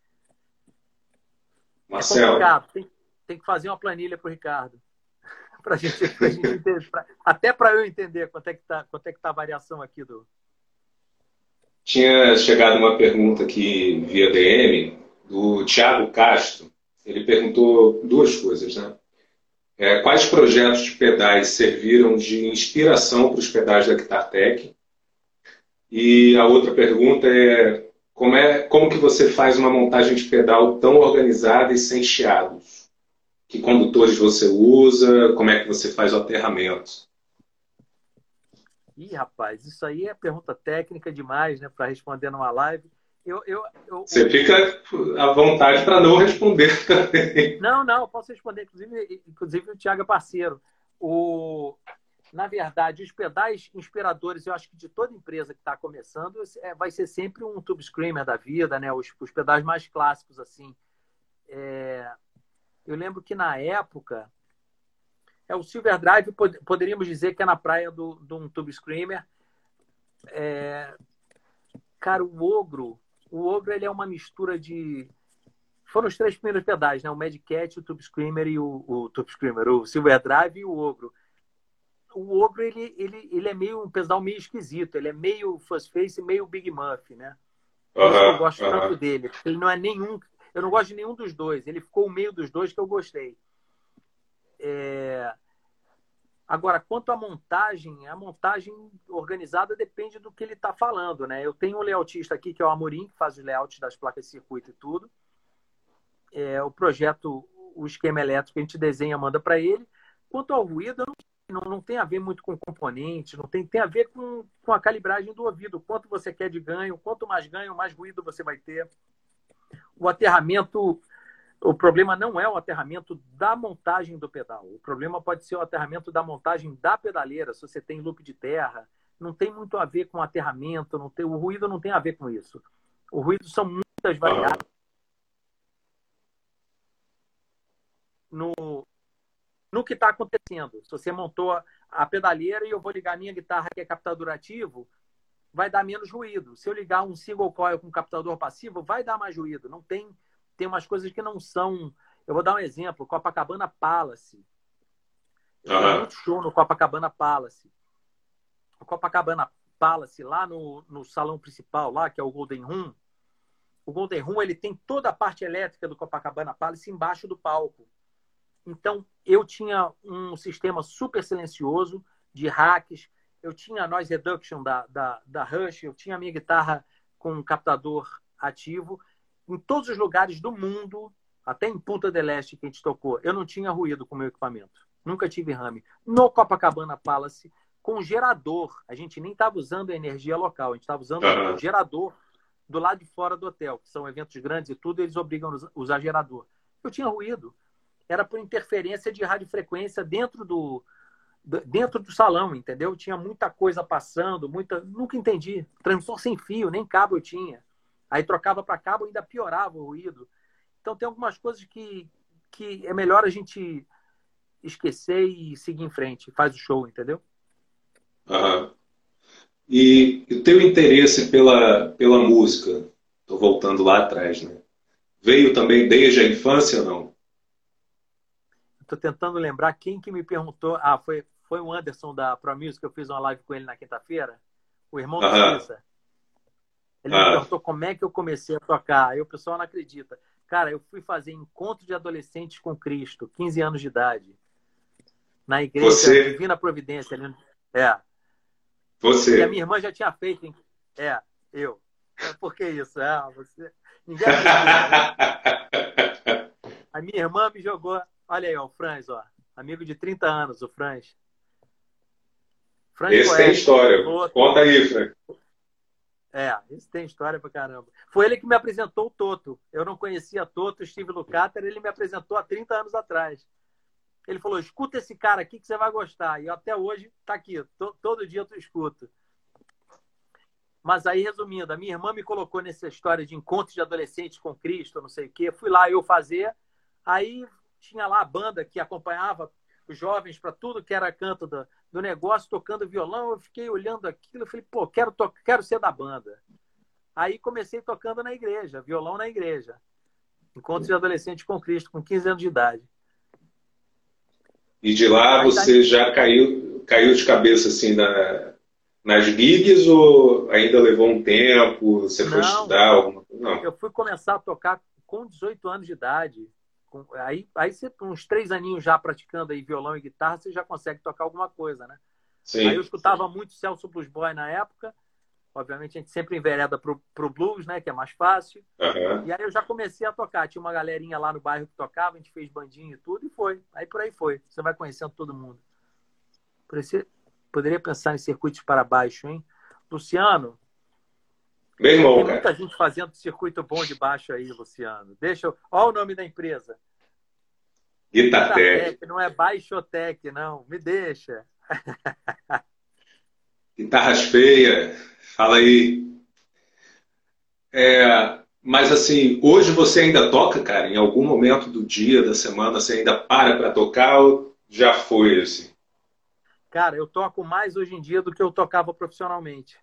É Marcelo. É tem, tem, que fazer uma planilha para o Ricardo. pra gente, pra gente entender, pra, até para eu entender quanto é que está é tá a variação aqui do. Tinha chegado uma pergunta aqui via DM do Tiago Castro, ele perguntou duas coisas, né? É, quais projetos de pedais serviram de inspiração para os pedais da Guitartec? E a outra pergunta é como, é como que você faz uma montagem de pedal tão organizada e sem chiados? Que condutores você usa? Como é que você faz o aterramento? Ih, rapaz, isso aí é pergunta técnica demais, né, para responder numa live. Eu, eu, eu, Você fica à vontade para não responder também. Não, não, eu posso responder. Inclusive, inclusive o Thiago é parceiro. O, na verdade, os pedais inspiradores, eu acho que de toda empresa que está começando, é, vai ser sempre um Tube Screamer da vida, né? Os, os pedais mais clássicos, assim. É, eu lembro que na época, é, o Silver Drive pod, poderíamos dizer que é na praia do um Tube Screamer. É, cara, o Ogro, o Ogro ele é uma mistura de. Foram os três primeiros pedais, né? O Mad Cat, o Tube Screamer e o, o Tube Screamer, o Silver Drive e o Ogro. O Ogro ele, ele, ele é meio um pedal meio esquisito, ele é meio Fuzz Face, meio Big Muff, né? Isso eu gosto tanto dele. Ele não é nenhum. Eu não gosto de nenhum dos dois. Ele ficou o meio dos dois que eu gostei. É... Agora, quanto à montagem, a montagem organizada depende do que ele está falando, né? Eu tenho um layoutista aqui, que é o Amorim, que faz os layouts das placas de circuito e tudo. É, o projeto, o esquema elétrico, a gente desenha, manda para ele. Quanto ao ruído, não, não, tem a ver muito com componente, não tem, tem a ver com, com a calibragem do ouvido. Quanto você quer de ganho, quanto mais ganho, mais ruído você vai ter. O aterramento o problema não é o aterramento da montagem do pedal. O problema pode ser o aterramento da montagem da pedaleira, se você tem loop de terra. Não tem muito a ver com o aterramento, não tem, o ruído não tem a ver com isso. O ruído são muitas variáveis. No, no que está acontecendo. Se você montou a pedaleira e eu vou ligar a minha guitarra, que é captador ativo, vai dar menos ruído. Se eu ligar um single coil com captador passivo, vai dar mais ruído. Não tem tem umas coisas que não são. Eu vou dar um exemplo: Copacabana Palace. Eu uhum. muito show no Copacabana Palace. O Copacabana Palace, lá no, no salão principal, lá, que é o Golden Room, o Golden Room ele tem toda a parte elétrica do Copacabana Palace embaixo do palco. Então, eu tinha um sistema super silencioso de hacks, eu tinha a noise reduction da, da, da Rush, eu tinha a minha guitarra com um captador ativo. Em todos os lugares do mundo, até em Punta del Este que a gente tocou, eu não tinha ruído com o meu equipamento. Nunca tive rame. No Copacabana Palace, com gerador. A gente nem estava usando a energia local, a gente estava usando uhum. gerador do lado de fora do hotel, que são eventos grandes e tudo, eles obrigam a usar gerador. Eu tinha ruído. Era por interferência de radiofrequência dentro do, dentro do salão, entendeu? Tinha muita coisa passando, muita. Nunca entendi. Transmissor sem fio, nem cabo eu tinha. Aí trocava para cabo, ainda piorava o ruído. Então tem algumas coisas que, que é melhor a gente esquecer e seguir em frente. Faz o show, entendeu? Uhum. E o teu interesse pela, pela música, estou voltando lá atrás, né? Veio também desde a infância ou não? Estou tentando lembrar quem que me perguntou. Ah, foi, foi o Anderson da Pro Music, eu fiz uma live com ele na quinta-feira. O irmão uhum. da. Ele uhum. me perguntou como é que eu comecei a tocar. Aí o pessoal não acredita. Cara, eu fui fazer encontro de adolescentes com Cristo, 15 anos de idade. Na igreja Você... Divina Providência. Ali... É. Você. E a minha irmã já tinha feito. É, eu. É, por que isso? É, você. Ninguém A minha irmã me jogou. Olha aí, ó, o Franz, ó. Amigo de 30 anos, o Franz. Franz esse tem história. Conta aí, Franz. É, esse tem história pra caramba. Foi ele que me apresentou o Toto. Eu não conhecia Toto, Steve Lukather, ele me apresentou há 30 anos atrás. Ele falou: escuta esse cara aqui que você vai gostar. E até hoje tá aqui. todo dia eu escuto. Mas aí, resumindo, a minha irmã me colocou nessa história de encontros de adolescentes com Cristo, não sei o quê. Fui lá eu fazer. Aí tinha lá a banda que acompanhava os jovens para tudo que era canto do, do negócio, tocando violão. Eu fiquei olhando aquilo. Eu falei, pô, quero, quero ser da banda. Aí comecei tocando na igreja, violão na igreja. Encontros de adolescentes com Cristo, com 15 anos de idade. E de lá você já caiu, caiu de cabeça assim na, nas gigs ou ainda levou um tempo? Você foi Não, estudar alguma coisa? Não. Eu fui começar a tocar com 18 anos de idade. Aí, aí você, uns três aninhos já praticando aí violão e guitarra, você já consegue tocar alguma coisa, né? Sim. Aí eu escutava muito Celso Blues Boy na época. Obviamente a gente sempre envereda pro, pro blues, né? Que é mais fácil. Uhum. E aí eu já comecei a tocar. Tinha uma galerinha lá no bairro que tocava, a gente fez bandinho e tudo, e foi. Aí por aí foi. Você vai conhecendo todo mundo. Por isso, poderia pensar em circuitos para baixo, hein? Luciano. Meu irmão, tem muita cara. gente fazendo circuito bom de baixo aí, Luciano. Deixa eu. Olha o nome da empresa. Guitartec. Não é Baixotec, não. Me deixa. Guitarras feias. Fala aí. É, mas assim, hoje você ainda toca, cara? Em algum momento do dia, da semana, você ainda para para tocar ou já foi assim? Cara, eu toco mais hoje em dia do que eu tocava profissionalmente.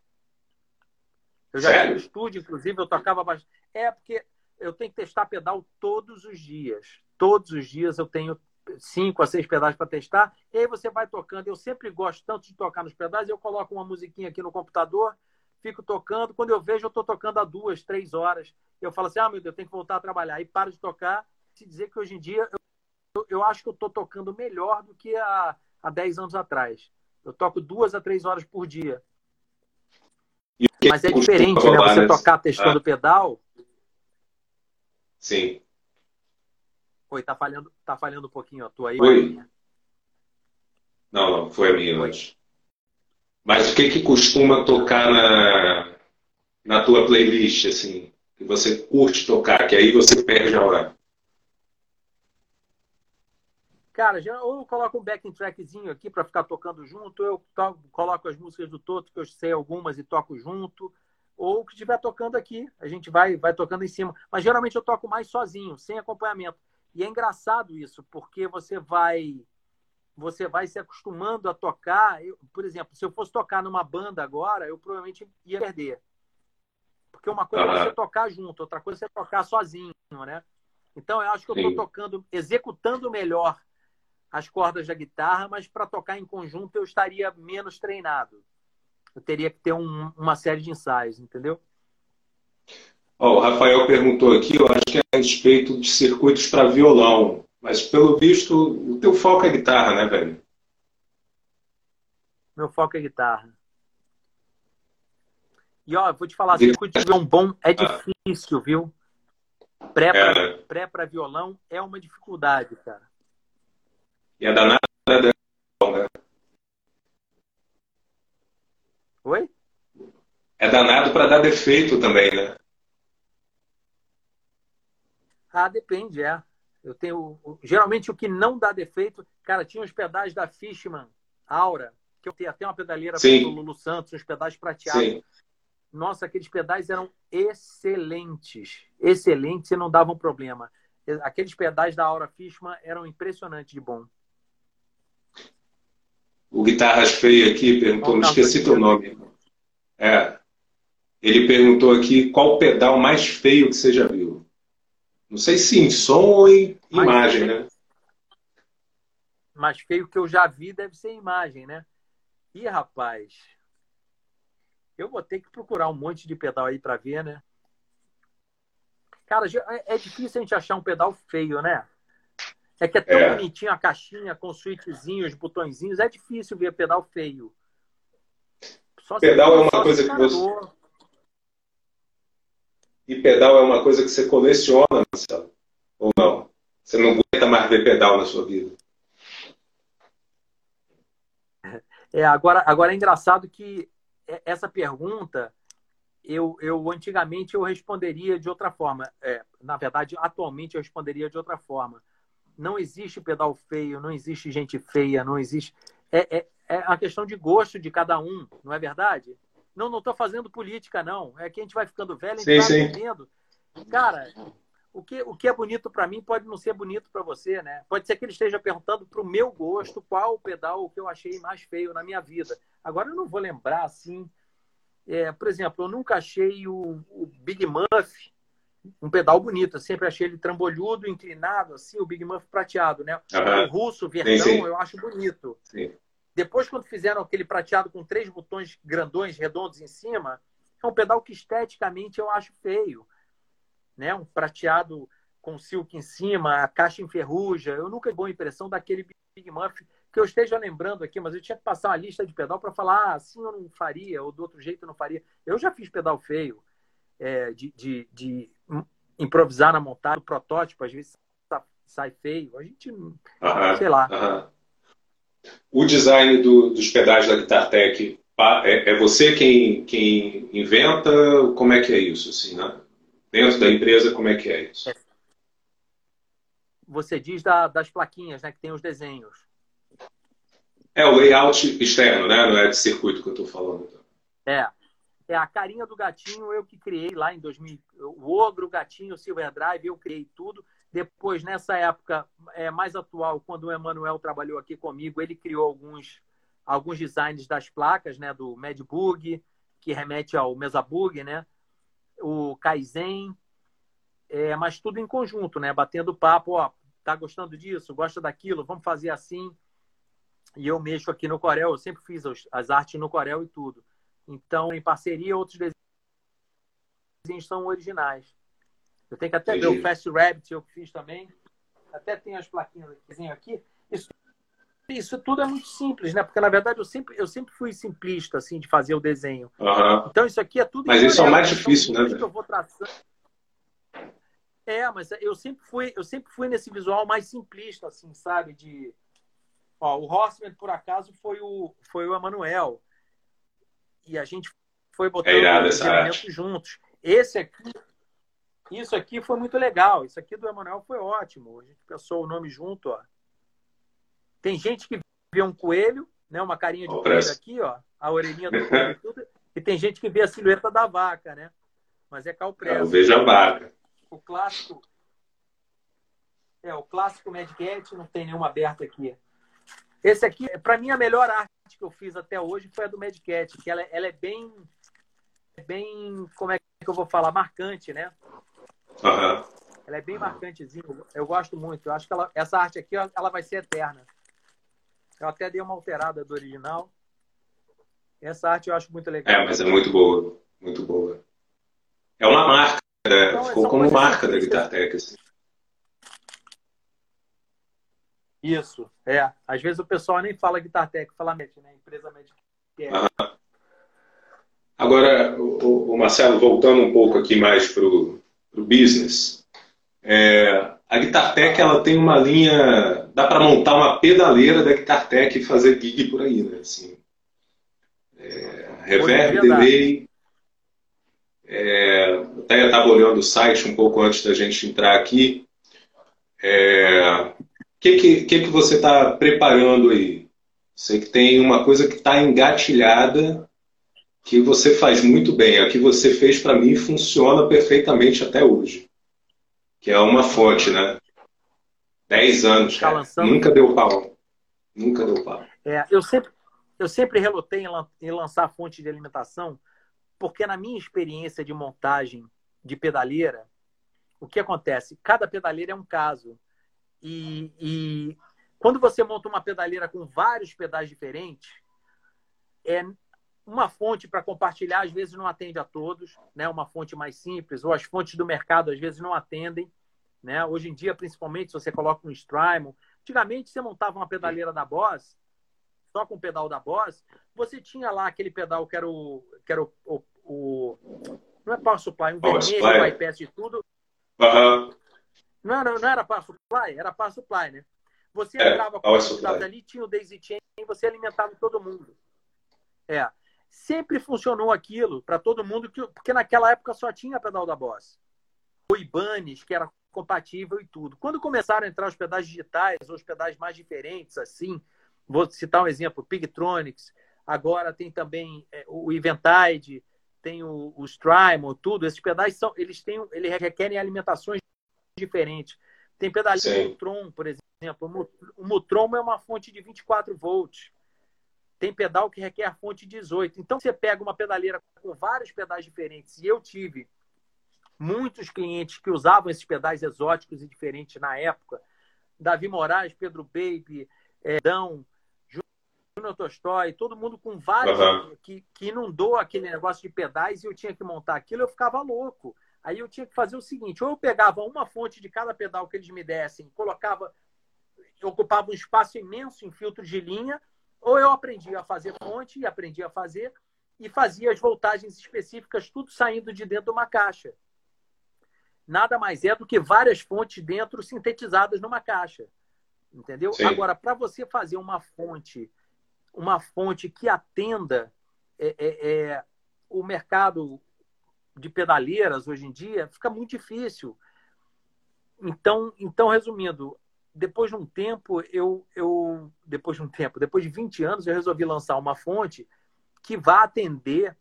Eu já Sério? tinha estúdio, inclusive, eu tocava bastante. É porque eu tenho que testar pedal todos os dias. Todos os dias eu tenho cinco a seis pedais para testar. E aí você vai tocando. Eu sempre gosto tanto de tocar nos pedais. Eu coloco uma musiquinha aqui no computador fico tocando. Quando eu vejo, eu estou tocando há duas, três horas. Eu falo assim: ah, meu Deus, eu tenho que voltar a trabalhar. Aí paro de tocar. Se dizer que hoje em dia eu, eu acho que eu estou tocando melhor do que há, há dez anos atrás. Eu toco duas a três horas por dia. Mas é diferente, né? Você tocar testando ah. pedal. Sim. Oi, tá falhando, tá falhando um pouquinho a tua aí. Foi. Não, não, foi a minha hoje. Mas o que que costuma tocar na, na tua playlist, assim, que você curte tocar, que aí você perde a hora? Cara, já, ou eu coloco um backing trackzinho aqui para ficar tocando junto, ou eu to coloco as músicas do Toto, que eu sei algumas e toco junto, ou o que estiver tocando aqui, a gente vai, vai tocando em cima. Mas geralmente eu toco mais sozinho, sem acompanhamento. E é engraçado isso, porque você vai você vai se acostumando a tocar. Eu, por exemplo, se eu fosse tocar numa banda agora, eu provavelmente ia perder. Porque uma coisa uhum. é você tocar junto, outra coisa é você tocar sozinho, né? Então eu acho que eu estou tocando, executando melhor as cordas da guitarra, mas para tocar em conjunto eu estaria menos treinado. Eu teria que ter um, uma série de ensaios, entendeu? Oh, o Rafael perguntou aqui, eu acho que é a respeito de circuitos para violão. Mas pelo visto, o teu foco é guitarra, né, velho? Meu foco é guitarra. E ó, vou te falar, circuito de violão bom é difícil, viu? Pré para é. violão é uma dificuldade, cara. E é danada, né? Oi? É danado para dar defeito também, né? Ah, depende, é. Eu tenho. Geralmente o que não dá defeito. Cara, tinha os pedais da Fishman Aura, que eu tenho até uma pedaleira do Lulu Santos, uns pedais prateados. Sim. Nossa, aqueles pedais eram excelentes. Excelentes e não davam problema. Aqueles pedais da Aura Fishman eram impressionantes de bom. O Guitarras Feio aqui perguntou, não, não esqueci teu nome. É. Ele perguntou aqui qual pedal mais feio que você já viu. Não sei se em som ou em mais imagem, feio, né? Mais feio que eu já vi deve ser imagem, né? Ih, rapaz. Eu vou ter que procurar um monte de pedal aí para ver, né? Cara, é, é difícil a gente achar um pedal feio, né? É que é tão é. bonitinho a caixinha com switchzinhos, botõezinhos. É difícil ver pedal feio. Só pedal é uma coisa que você. E pedal é uma coisa que você coleciona, Marcelo? Ou não? Você não aguenta mais ver pedal na sua vida? É, agora, agora é engraçado que essa pergunta eu, eu antigamente eu responderia de outra forma. É, na verdade, atualmente eu responderia de outra forma. Não existe pedal feio, não existe gente feia, não existe. É, é, é a questão de gosto de cada um, não é verdade? Não, não estou fazendo política, não. É que a gente vai ficando velho, a gente sim, vai aprendendo. Cara, o que, o que é bonito para mim pode não ser bonito para você, né? Pode ser que ele esteja perguntando para o meu gosto qual o pedal que eu achei mais feio na minha vida. Agora eu não vou lembrar assim. É, por exemplo, eu nunca achei o, o, Big Muff um pedal bonito. Eu sempre achei ele trambolhudo, inclinado, assim, o Big Muff prateado, né? Uhum. O russo, verdão, sim, sim. eu acho bonito. Sim. Depois, quando fizeram aquele prateado com três botões grandões, redondos em cima, é um pedal que esteticamente eu acho feio. Né? Um prateado com silk em cima, a caixa em ferrugem. Eu nunca boa impressão daquele Big Muff que eu esteja lembrando aqui, mas eu tinha que passar uma lista de pedal para falar ah, assim eu não faria, ou do outro jeito eu não faria. Eu já fiz pedal feio, é, de, de, de, improvisar na montagem, o protótipo, às vezes sai feio. A gente, sei lá. O design do, dos pedais da Guitar Tech é, é, você quem, quem inventa? Como é que é isso? Assim, né? Dentro da empresa, como é que é isso? Você diz da, das plaquinhas, né? Que tem os desenhos. É o layout externo, né? Não é de circuito que eu estou falando. É. É a carinha do gatinho eu que criei lá em 2000. O ogro, o gatinho, o Silver Drive, eu criei tudo. Depois, nessa época é, mais atual, quando o Emanuel trabalhou aqui comigo, ele criou alguns, alguns designs das placas, né? Do Medbug, que remete ao Mesabug, né? O Kaizen, é, mas tudo em conjunto, né? Batendo papo, ó, tá gostando disso, gosta daquilo, vamos fazer assim. E eu mexo aqui no Corel, eu sempre fiz as artes no Corel e tudo. Então, em parceria, outros desenhos são originais. Eu tenho que até ver o Fast Rabbit, eu fiz também. Até tem as plaquinhas aqui. Isso, isso tudo é muito simples, né? Porque, na verdade, eu sempre, eu sempre fui simplista, assim, de fazer o desenho. Uhum. Então, isso aqui é tudo... Mas isso é o mais difícil, né? Eu vou traçando. É, mas eu sempre fui, eu sempre fui nesse visual mais simplista, assim, sabe? De... Ó, o Horseman, por acaso, foi o, foi o Emanuel. E a gente foi botando é os elementos juntos. Esse aqui, isso aqui foi muito legal. Isso aqui do Emanuel foi ótimo. A gente pensou o nome junto, ó. Tem gente que vê um coelho, né? Uma carinha de oh, coelho parece. aqui, ó. A orelhinha do coelho e tudo. E tem gente que vê a silhueta da vaca, né? Mas é calpresso. Eu vejo a vaca. O clássico... É, o clássico Mad Cat, não tem nenhuma aberta aqui. Esse aqui, para mim, a melhor arte que eu fiz até hoje foi a do Mad Cat, que ela, ela é bem... Bem, como é que eu vou falar? Marcante, né? Uhum. Ela é bem marcantezinha. Eu gosto muito. Eu acho que ela, essa arte aqui ela vai ser eterna. Eu até dei uma alterada do original. Essa arte eu acho muito legal. É, mas é muito boa. Muito boa. É uma marca, né? Então, Ficou como marca da Guitar Tech. Assim. Isso, é. Às vezes o pessoal nem fala Guitar Tech, fala Met, né? Empresa Met. É. Agora, o, o, Marcelo, voltando um pouco aqui mais para o business, é, a Guitar Tech ela tem uma linha, dá para montar uma pedaleira da Guitar Tech e fazer gig por aí, né? Assim, é, reverb, delay. É, até estava olhando o site um pouco antes da gente entrar aqui. É, que, que, que, que você está preparando aí? Sei que tem uma coisa que está engatilhada que você faz muito bem. A que você fez para mim funciona perfeitamente até hoje. Que é uma fonte, né? Dez anos. Tá Nunca deu pau. Nunca deu pau. É, eu sempre, eu sempre relutei em lançar fonte de alimentação, porque na minha experiência de montagem de pedaleira, o que acontece? Cada pedaleira é um caso. E, e quando você monta uma pedaleira com vários pedais diferentes, é uma fonte para compartilhar às vezes não atende a todos, né? Uma fonte mais simples ou as fontes do mercado às vezes não atendem, né? Hoje em dia, principalmente se você coloca um Strymon, antigamente você montava uma pedaleira da Boss, só com o pedal da Boss, você tinha lá aquele pedal que era o que era o, o, o não é Power Supply, um vermelho, um iPad e tudo. Uhum. Não, não, não era Power Supply, era Power Supply, né? Você é, entrava com ali, tinha o Daisy Chain e você alimentava todo mundo. É. Sempre funcionou aquilo para todo mundo, porque naquela época só tinha pedal da Boss. O Ibanez, que era compatível e tudo. Quando começaram a entrar os pedais digitais, ou os pedais mais diferentes, assim, vou citar um exemplo, Pigtronics, agora tem também é, o Eventide, tem o, o Strymon, tudo. Esses pedais são, eles têm, eles requerem alimentações diferentes. Tem pedalinho Mutron, por exemplo. O Mutron é uma fonte de 24 volts. Tem pedal que requer fonte 18. Então você pega uma pedaleira com vários pedais diferentes. E eu tive muitos clientes que usavam esses pedais exóticos e diferentes na época. Davi Moraes, Pedro Baby, é, Dão, Júnior Tolstói, todo mundo com vários uhum. que, que inundou aquele negócio de pedais e eu tinha que montar aquilo, eu ficava louco. Aí eu tinha que fazer o seguinte: ou eu pegava uma fonte de cada pedal que eles me dessem, colocava, ocupava um espaço imenso em filtros de linha, ou eu aprendia a fazer fonte e aprendia a fazer e fazia as voltagens específicas, tudo saindo de dentro de uma caixa. Nada mais é do que várias fontes dentro sintetizadas numa caixa. Entendeu? Sim. Agora, para você fazer uma fonte uma fonte que atenda é, é, é, o mercado de pedaleiras hoje em dia, fica muito difícil. Então, então resumindo, depois de um tempo, eu, eu depois de um tempo, depois de 20 anos, eu resolvi lançar uma fonte que vá atender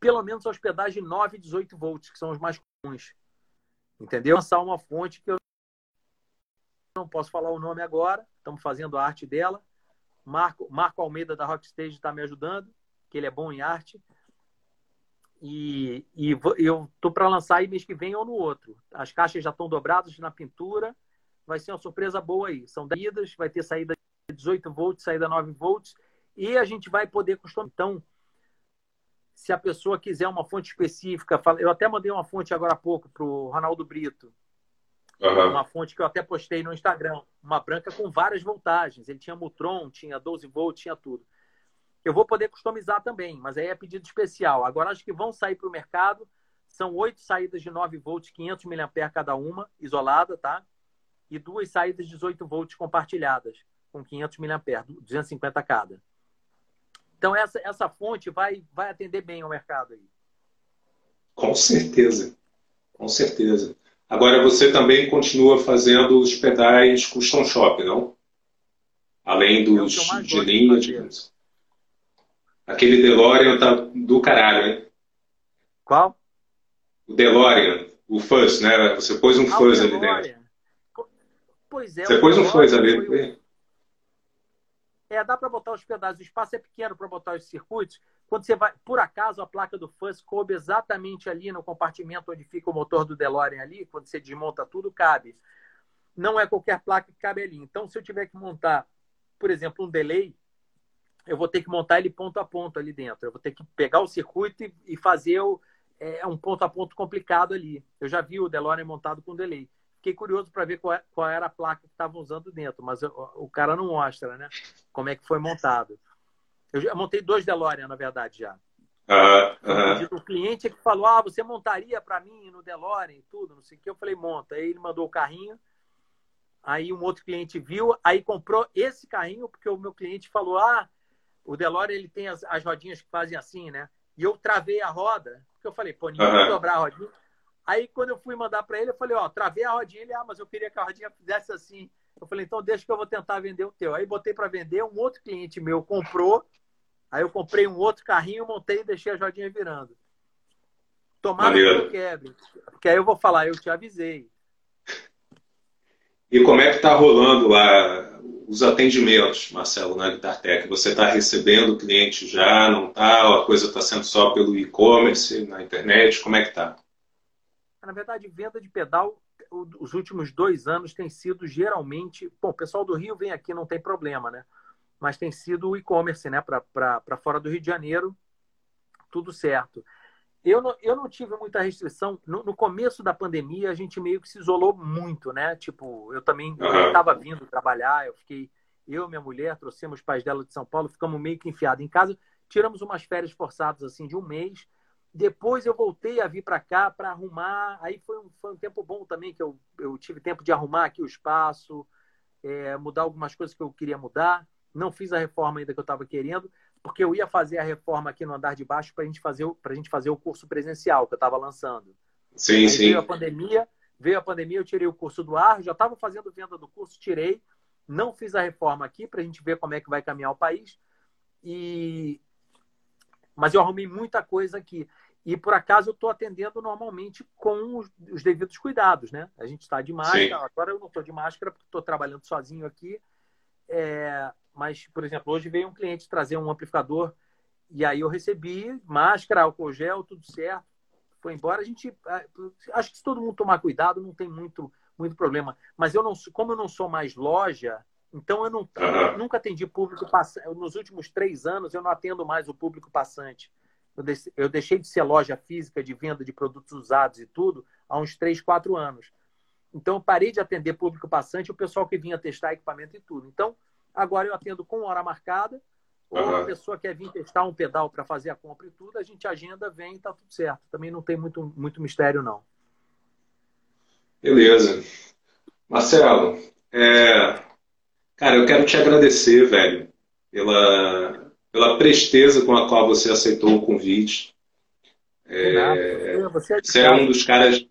pelo menos aos pedais de 9 e 18 volts, que são os mais comuns. Entendeu? Lançar uma fonte que eu não posso falar o nome agora, estamos fazendo a arte dela, Marco, Marco Almeida da Rockstage está me ajudando, que ele é bom em arte. E, e eu tô para lançar aí mês que vem ou no outro. As caixas já estão dobradas na pintura. Vai ser uma surpresa boa aí. São idas, vai ter saída 18 volts, saída 9 volts. E a gente vai poder customizar. Então, se a pessoa quiser uma fonte específica, eu até mandei uma fonte agora há pouco para o Ronaldo Brito. Uhum. Uma fonte que eu até postei no Instagram. Uma branca com várias voltagens. Ele tinha Mutron, tinha 12 volts, tinha tudo. Eu vou poder customizar também, mas aí é pedido especial. Agora, acho que vão sair para o mercado. São oito saídas de 9 volts, 500 mAh cada uma, isolada, tá? E duas saídas de 18 volts compartilhadas, com 500 mAh, 250 cada. Então, essa, essa fonte vai, vai atender bem ao mercado aí. Com certeza. Com certeza. Agora você também continua fazendo os pedais custom shop, não? Além dos de linha, de... Aquele DeLorean tá do caralho, hein? Qual? O DeLorean, o fuzz, né? Você pôs um ah, fuzz ali dentro. Pois é. Você pôs um fuzz ali. Foi... É, dá para botar os pedais. O espaço é pequeno para botar os circuitos. Quando você vai, por acaso, a placa do Fuzz coube exatamente ali no compartimento onde fica o motor do DeLorean ali, quando você desmonta tudo, cabe. Não é qualquer placa que cabe ali. Então, se eu tiver que montar, por exemplo, um delay, eu vou ter que montar ele ponto a ponto ali dentro. Eu vou ter que pegar o circuito e, e fazer o, é, um ponto a ponto complicado ali. Eu já vi o DeLorean montado com delay. fiquei curioso para ver qual, é, qual, era a placa que estavam usando dentro, mas o, o, cara não mostra, né? Como é que foi montado. Eu já montei dois DeLorean, na verdade, já. Uh, O cliente é que falou: Ah, você montaria para mim no DeLorean e tudo, não sei o que. Eu falei: Monta. Aí ele mandou o carrinho. Aí um outro cliente viu, aí comprou esse carrinho, porque o meu cliente falou: Ah, o DeLorean ele tem as, as rodinhas que fazem assim, né? E eu travei a roda, porque eu falei: Pô, ninguém vai dobrar a rodinha. Aí quando eu fui mandar para ele, eu falei: Ó, travei a rodinha. Ele, ah, mas eu queria que a rodinha fizesse assim. Eu falei: Então deixa que eu vou tentar vender o teu. Aí botei para vender, um outro cliente meu comprou Aí eu comprei um outro carrinho, montei e deixei a jodinha virando. Tomara que eu quebre. Porque aí eu vou falar, eu te avisei. E como é que está rolando lá os atendimentos, Marcelo, na Guitartec? Você está recebendo cliente já, não está? A coisa está sendo só pelo e-commerce, na internet? Como é que está? Na verdade, venda de pedal, os últimos dois anos tem sido geralmente... Bom, o pessoal do Rio vem aqui, não tem problema, né? mas tem sido o e-commerce, né? Para fora do Rio de Janeiro, tudo certo. Eu não, eu não tive muita restrição. No, no, começo da pandemia, a gente meio que se isolou muito, né? Tipo, eu também estava vindo trabalhar, eu fiquei, eu e minha mulher, trouxemos os pais dela de São Paulo, ficamos meio que enfiados em casa, tiramos umas férias forçadas, assim, de um mês. Depois eu voltei a vir para cá para arrumar. Aí foi um, foi um tempo bom também, que eu, eu tive tempo de arrumar aqui o espaço, é, mudar algumas coisas que eu queria mudar. Não fiz a reforma ainda que eu estava querendo, porque eu ia fazer a reforma aqui no andar de baixo para gente fazer, a gente fazer o curso presencial que eu estava lançando. Sim, Aí sim. Veio a pandemia, veio a pandemia, eu tirei o curso do ar, já estava fazendo venda do curso, tirei, não fiz a reforma aqui para a gente ver como é que vai caminhar o país. E mas eu arrumei muita coisa aqui. E por acaso eu estou atendendo normalmente com os, os, devidos cuidados, né? A gente está de máscara, Sim. agora eu não estou de máscara porque estou trabalhando sozinho aqui. É, mas, por exemplo, hoje veio um cliente trazer um amplificador e aí eu recebi máscara, álcool gel, tudo certo. Foi embora. A gente. Acho que se todo mundo tomar cuidado, não tem muito, muito problema. Mas eu não, como eu não sou mais loja, então eu, não, eu nunca atendi público passante. Nos últimos três anos, eu não atendo mais o público passante. Eu deixei de ser loja física de venda de produtos usados e tudo há uns três, quatro anos. Então, eu parei de atender público passante, o pessoal que vinha testar equipamento e tudo. Então, Agora eu atendo com hora marcada, ou uhum. a pessoa quer vir testar um pedal para fazer a compra e tudo, a gente agenda, vem e tá tudo certo. Também não tem muito, muito mistério, não. Beleza. Marcelo, é... cara, eu quero te agradecer, velho, pela, pela presteza com a qual você aceitou o convite. É... Você, é você é um dos caras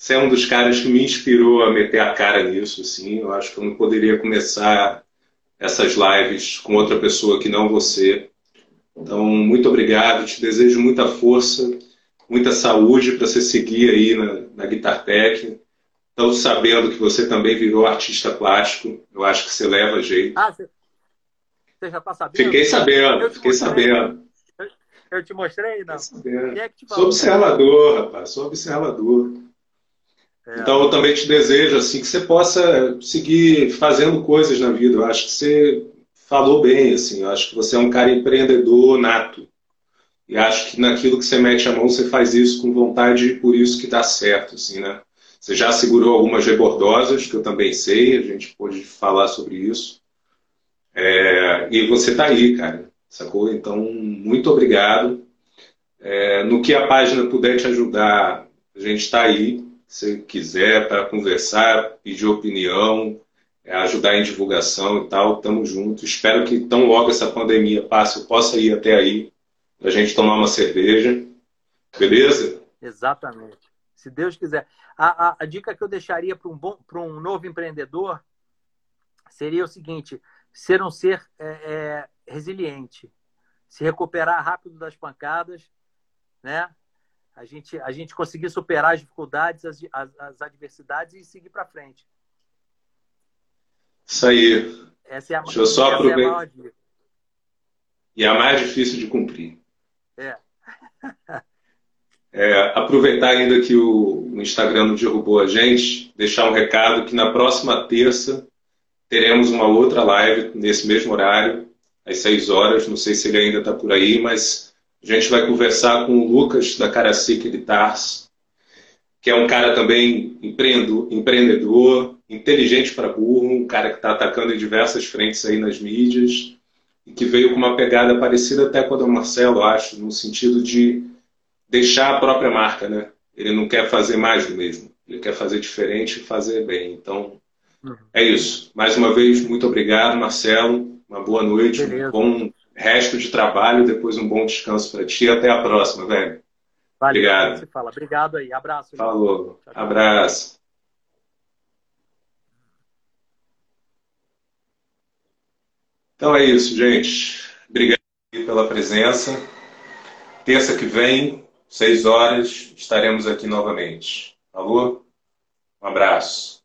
você é um dos caras que me inspirou a meter a cara nisso, assim. Eu acho que eu não poderia começar essas lives com outra pessoa que não você. Então, muito obrigado, te desejo muita força, muita saúde para você seguir aí na, na Guitar Tech. Estão sabendo que você também virou artista plástico, eu acho que você leva jeito. Ah, você, já está sabendo? Fiquei sabendo, fiquei sabendo. Eu te mostrei, não? É que te? Sou observador, rapaz, sou observador. Então eu também te desejo assim que você possa seguir fazendo coisas na vida. Eu acho que você falou bem, assim. Eu acho que você é um cara empreendedor nato. E acho que naquilo que você mete a mão, você faz isso com vontade e por isso que dá certo, assim, né? Você já segurou algumas rebordosas, que eu também sei, a gente pode falar sobre isso. É, e você está aí, cara, sacou? Então, muito obrigado. É, no que a página puder te ajudar, a gente está aí se quiser, para conversar, pedir opinião, é, ajudar em divulgação e tal, estamos juntos. Espero que tão logo essa pandemia passe, eu possa ir até aí a gente tomar uma cerveja. Beleza? Exatamente. Se Deus quiser. A, a, a dica que eu deixaria para um, bom, um novo empreendedor seria o seguinte: ser um ser é, é, resiliente, se recuperar rápido das pancadas, né? A gente, a gente conseguir superar as dificuldades, as, as, as adversidades e seguir para frente. Isso aí. Essa é a, Deixa eu só aproveitar. É e a mais difícil de cumprir. É. é aproveitar ainda que o, o Instagram não derrubou a gente, deixar um recado que na próxima terça teremos uma outra live nesse mesmo horário, às 6 horas. Não sei se ele ainda está por aí, mas a gente vai conversar com o Lucas da Caracique de Tars. que é um cara também empreendedor, inteligente para burro, um cara que está atacando em diversas frentes aí nas mídias, e que veio com uma pegada parecida até com a do Marcelo, acho, no sentido de deixar a própria marca, né? Ele não quer fazer mais do mesmo, ele quer fazer diferente e fazer bem. Então, uhum. é isso. Mais uma vez, muito obrigado, Marcelo. Uma boa noite, Beleza. um bom resto de trabalho, depois um bom descanso para ti. Até a próxima, velho. Valeu, Obrigado. Fala. Obrigado aí. Abraço. Falou. Tchau, tchau. Abraço. Então é isso, gente. Obrigado pela presença. Terça que vem, seis horas, estaremos aqui novamente. Alô? Um abraço.